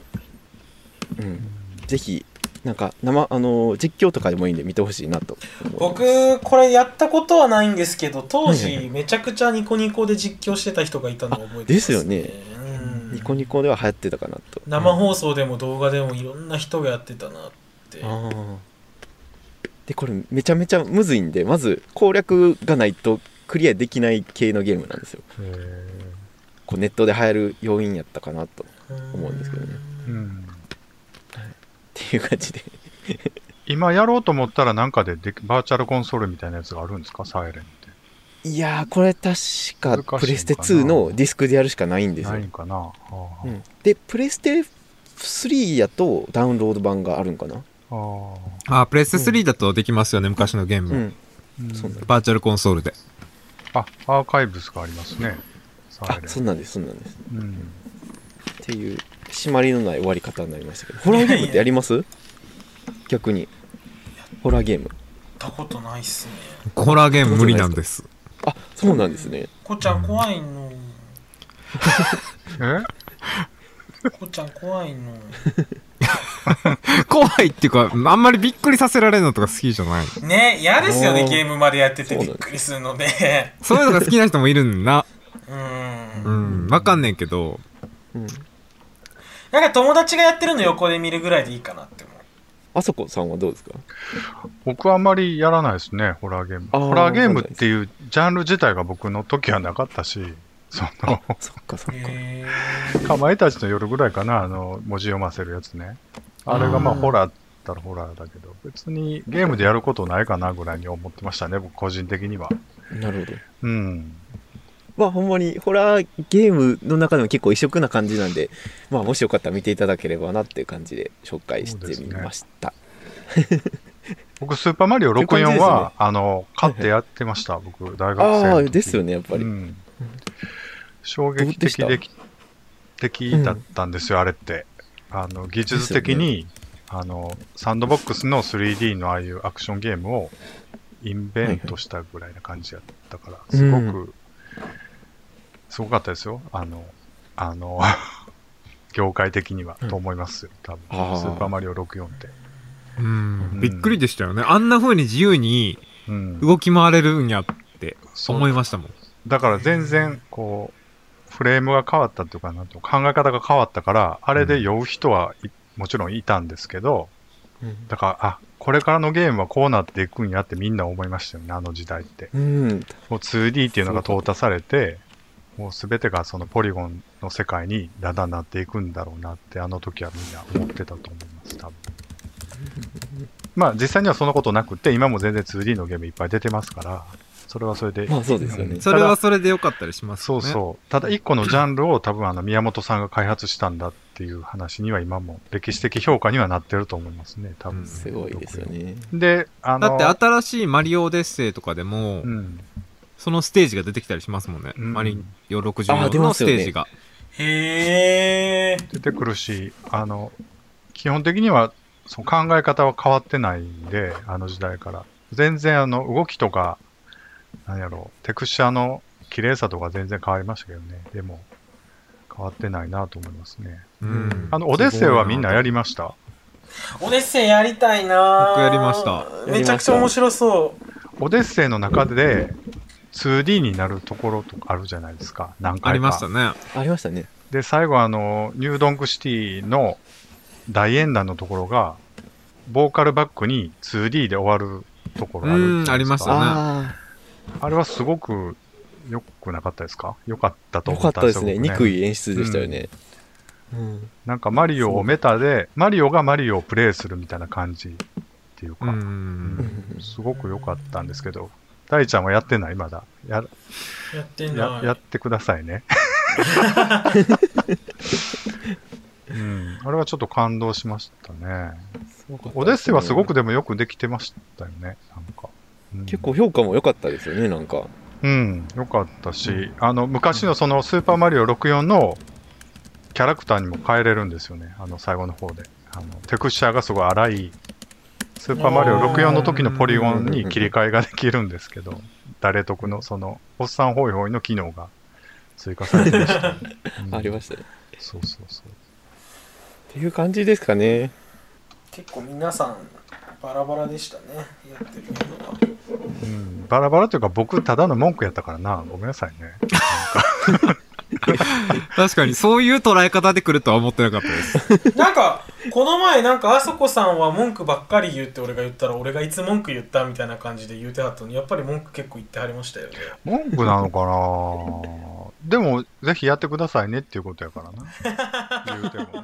[SPEAKER 1] うん。ぜひなんか生あの実況とかでもいいんで見てほしいなと
[SPEAKER 2] 僕これやったことはないんですけど当時めちゃくちゃニコニコで実況してた人がいたのを覚えてます、ね、
[SPEAKER 1] ですよね。
[SPEAKER 2] うん。
[SPEAKER 1] ニコニコでは流行ってたかなと。
[SPEAKER 2] 生放送でも動画でもいろんな人がやってたなって。
[SPEAKER 1] あーでこれめちゃめちゃむずいんでまず攻略がないとクリアできない系のゲームなんですよ。
[SPEAKER 3] へ
[SPEAKER 1] こうネットで流行る要因やったかなとっ思うんですけどね。
[SPEAKER 3] ーうん。
[SPEAKER 1] ていう感じで。
[SPEAKER 3] 今やろうと思ったらなんかででバーチャルコンソールみたいなやつがあるんですか？サイレンって。
[SPEAKER 1] いやーこれ確かプレステ2のディスクでやるしかないんですよ。
[SPEAKER 3] ないんかな、はあ
[SPEAKER 1] うん。でプレステ3やとダウンロード版があるんかな？
[SPEAKER 3] ああ
[SPEAKER 4] あ、プレステ3だとできますよね、昔のゲーム。
[SPEAKER 1] うん。うなんだ
[SPEAKER 4] バーチャルコンソールで。
[SPEAKER 3] あ、アーカイブスがありますね。
[SPEAKER 1] あそうなんですそうなんです。
[SPEAKER 3] うん。
[SPEAKER 1] っていう締まりのない終わり方になりましたけどホラーゲームってやります？逆に。ホラーゲーム。
[SPEAKER 2] やったことないっすね。
[SPEAKER 4] ホラーゲーム無理なんです。
[SPEAKER 1] あそうなんですね。
[SPEAKER 2] こっちゃん怖いの。
[SPEAKER 3] え？
[SPEAKER 2] こっちゃん怖いの
[SPEAKER 4] 怖いっていうか、あんまりびっくりさせられるのとか好きじゃない。
[SPEAKER 2] ね嫌ですよねゲームまでやっててびっくりするので
[SPEAKER 4] そういうのが好きな人もいるんだ。
[SPEAKER 2] う
[SPEAKER 4] うん。ん、わかんねんけど、
[SPEAKER 1] うん。
[SPEAKER 2] なんか友達がやってるの横で見るぐらいでいいかなって思う。
[SPEAKER 1] あそこさんはどうですか？
[SPEAKER 3] 僕はあんまりやらないですね、ホラーゲーム。ホラーゲームっていうジャンル自体が僕の時はなかったし、その、
[SPEAKER 1] そっかそっか
[SPEAKER 2] へ
[SPEAKER 3] かまいたちの夜ぐらいかな、あの、文字読ませるやつね。あれがまあホラーだったらホラーだけど、別にゲームでやることないかなぐらいに思ってましたね、僕個人的には。
[SPEAKER 1] なるほど
[SPEAKER 3] うん。
[SPEAKER 1] まあほんまにホラーゲームの中でも結構異色な感じなんでまあもしよかったら見ていただければなっていう感じで紹介してみました、
[SPEAKER 3] 僕、スーパーマリオ
[SPEAKER 1] っていう感じ
[SPEAKER 3] 64
[SPEAKER 1] ですね
[SPEAKER 3] は、あの、買ってやってました、僕、大学生の時。
[SPEAKER 1] ああですよねやっぱり、
[SPEAKER 3] うん。衝撃的で的だったんですよ、あれって。あの、技術的に、あの、サンドボックスの 3D のああいうアクションゲームをインベントしたぐらいな感じやったから、
[SPEAKER 1] い
[SPEAKER 3] すごく、
[SPEAKER 1] う
[SPEAKER 3] すごかったですよ。あの、あの、業界的には、
[SPEAKER 1] うん
[SPEAKER 3] と思いますよ、多分。スーパーマリオ64って。
[SPEAKER 4] うん、びっくりでしたよね。あんな風に自由に
[SPEAKER 3] うん。
[SPEAKER 4] 動き回れるんやって
[SPEAKER 3] そう
[SPEAKER 4] 思いましたもん。
[SPEAKER 3] だから全然、こう、フレームが変わったっていうかなんと考え方が変わったから、あれで酔う人はいもちろんいたんですけど、
[SPEAKER 1] うん。
[SPEAKER 3] だから、あ、これからのゲームはこうなっていくんやってみんな思いましたよね、あの時代って。
[SPEAKER 1] うん。
[SPEAKER 3] もう 2D っていうのが淘汰されて、もう全てがそのポリゴンの世界にだんだんなっていくんだろうなって、あの時はみんな思ってたと思います、多分。まあ実際にはそんなことなくて、今も全然 2D のゲームいっぱい出てますから、それはそれで
[SPEAKER 1] まあそうですよね
[SPEAKER 3] ん
[SPEAKER 4] それはそれで良かったりしますよね。
[SPEAKER 3] そうそう。ただ一個のジャンルを多分あの宮本さんが開発したんだっていう話には今も歴史的評価にはなってると思いますね、多分、
[SPEAKER 4] うん
[SPEAKER 1] すごいですよ。ね
[SPEAKER 3] で、あの、
[SPEAKER 4] だって新しいマリオオデッセイとかでも、
[SPEAKER 3] うん。
[SPEAKER 4] そのステージが出てきたりしますもんね。
[SPEAKER 3] うん
[SPEAKER 4] マリオ
[SPEAKER 1] あ
[SPEAKER 4] 64のステージが。
[SPEAKER 2] へえ
[SPEAKER 3] 出てくるし、あの、基本的にはその考え方は変わってないんで、あの時代から。全然あの動きとか、なんやろう、テクスチャーの綺麗さとか全然変わりましたけどね。でも、変わってないなと思いますね。
[SPEAKER 4] うん
[SPEAKER 3] あの、オデッセイはみんなやりました？
[SPEAKER 2] オデッセイやりたいな
[SPEAKER 4] 僕やりました
[SPEAKER 2] めちゃくちゃ面白そう
[SPEAKER 3] オデッセイの中で 2D になるところとかあるじゃないですか。何回か。
[SPEAKER 4] ありましたね。
[SPEAKER 1] ありましたね
[SPEAKER 3] で、最後あの、ニュードンクシティの大演談のところが、ボーカルバックに 2D で終わるところあるじゃないですか
[SPEAKER 4] うんありましたね
[SPEAKER 1] あ
[SPEAKER 3] あれはすごく良くなかったですか？良かったと思ったん
[SPEAKER 1] かったですね
[SPEAKER 3] 僕
[SPEAKER 1] 憎い演出でしたよね、うん
[SPEAKER 3] なんかマリオをメタで、マリオがマリオをプレイするみたいな感じっていうか、
[SPEAKER 4] う。
[SPEAKER 3] すごく良かったんですけど、大ちゃんはやってない？まだ。や、
[SPEAKER 2] やってん
[SPEAKER 3] や
[SPEAKER 2] な
[SPEAKER 3] やってくださいね。うん、あれはちょっと感動しましたね。オデッセイはすごくでもよくできてましたよね、なんか。うん。
[SPEAKER 1] 結構評価も良かったですよねなんか。
[SPEAKER 3] うん、よかったし、あの、昔のそのスーパーマリオ64のキャラクターにも変えれるんですよね、あの、最後の方で。あの、テクスチャーがすごい荒い、スーパーマリオ64の時のポリゴンに切り替えができるんですけど、誰得のその、おっさんホイホイの機能が追加されてました、うん。
[SPEAKER 1] ありましたね。
[SPEAKER 3] そうそうそう。
[SPEAKER 1] っていう感じですかね。
[SPEAKER 2] 結構皆さんバラバラでしたねやってるのは
[SPEAKER 3] うん、バラバラというか僕ただの文句やったからな、ごめんなさいね。
[SPEAKER 4] 確かに、そういう捉え方で来るとは思ってなかったです。
[SPEAKER 2] なんかこの前なんかあそこさんは文句ばっかり言って俺が言ったら俺がいつ文句言ったみたいな感じで言うてはったのにやっぱり文句結構言ってはりましたよね
[SPEAKER 3] 文句なのかなでも、ぜひやってくださいねっていうことやからな。言うてもな。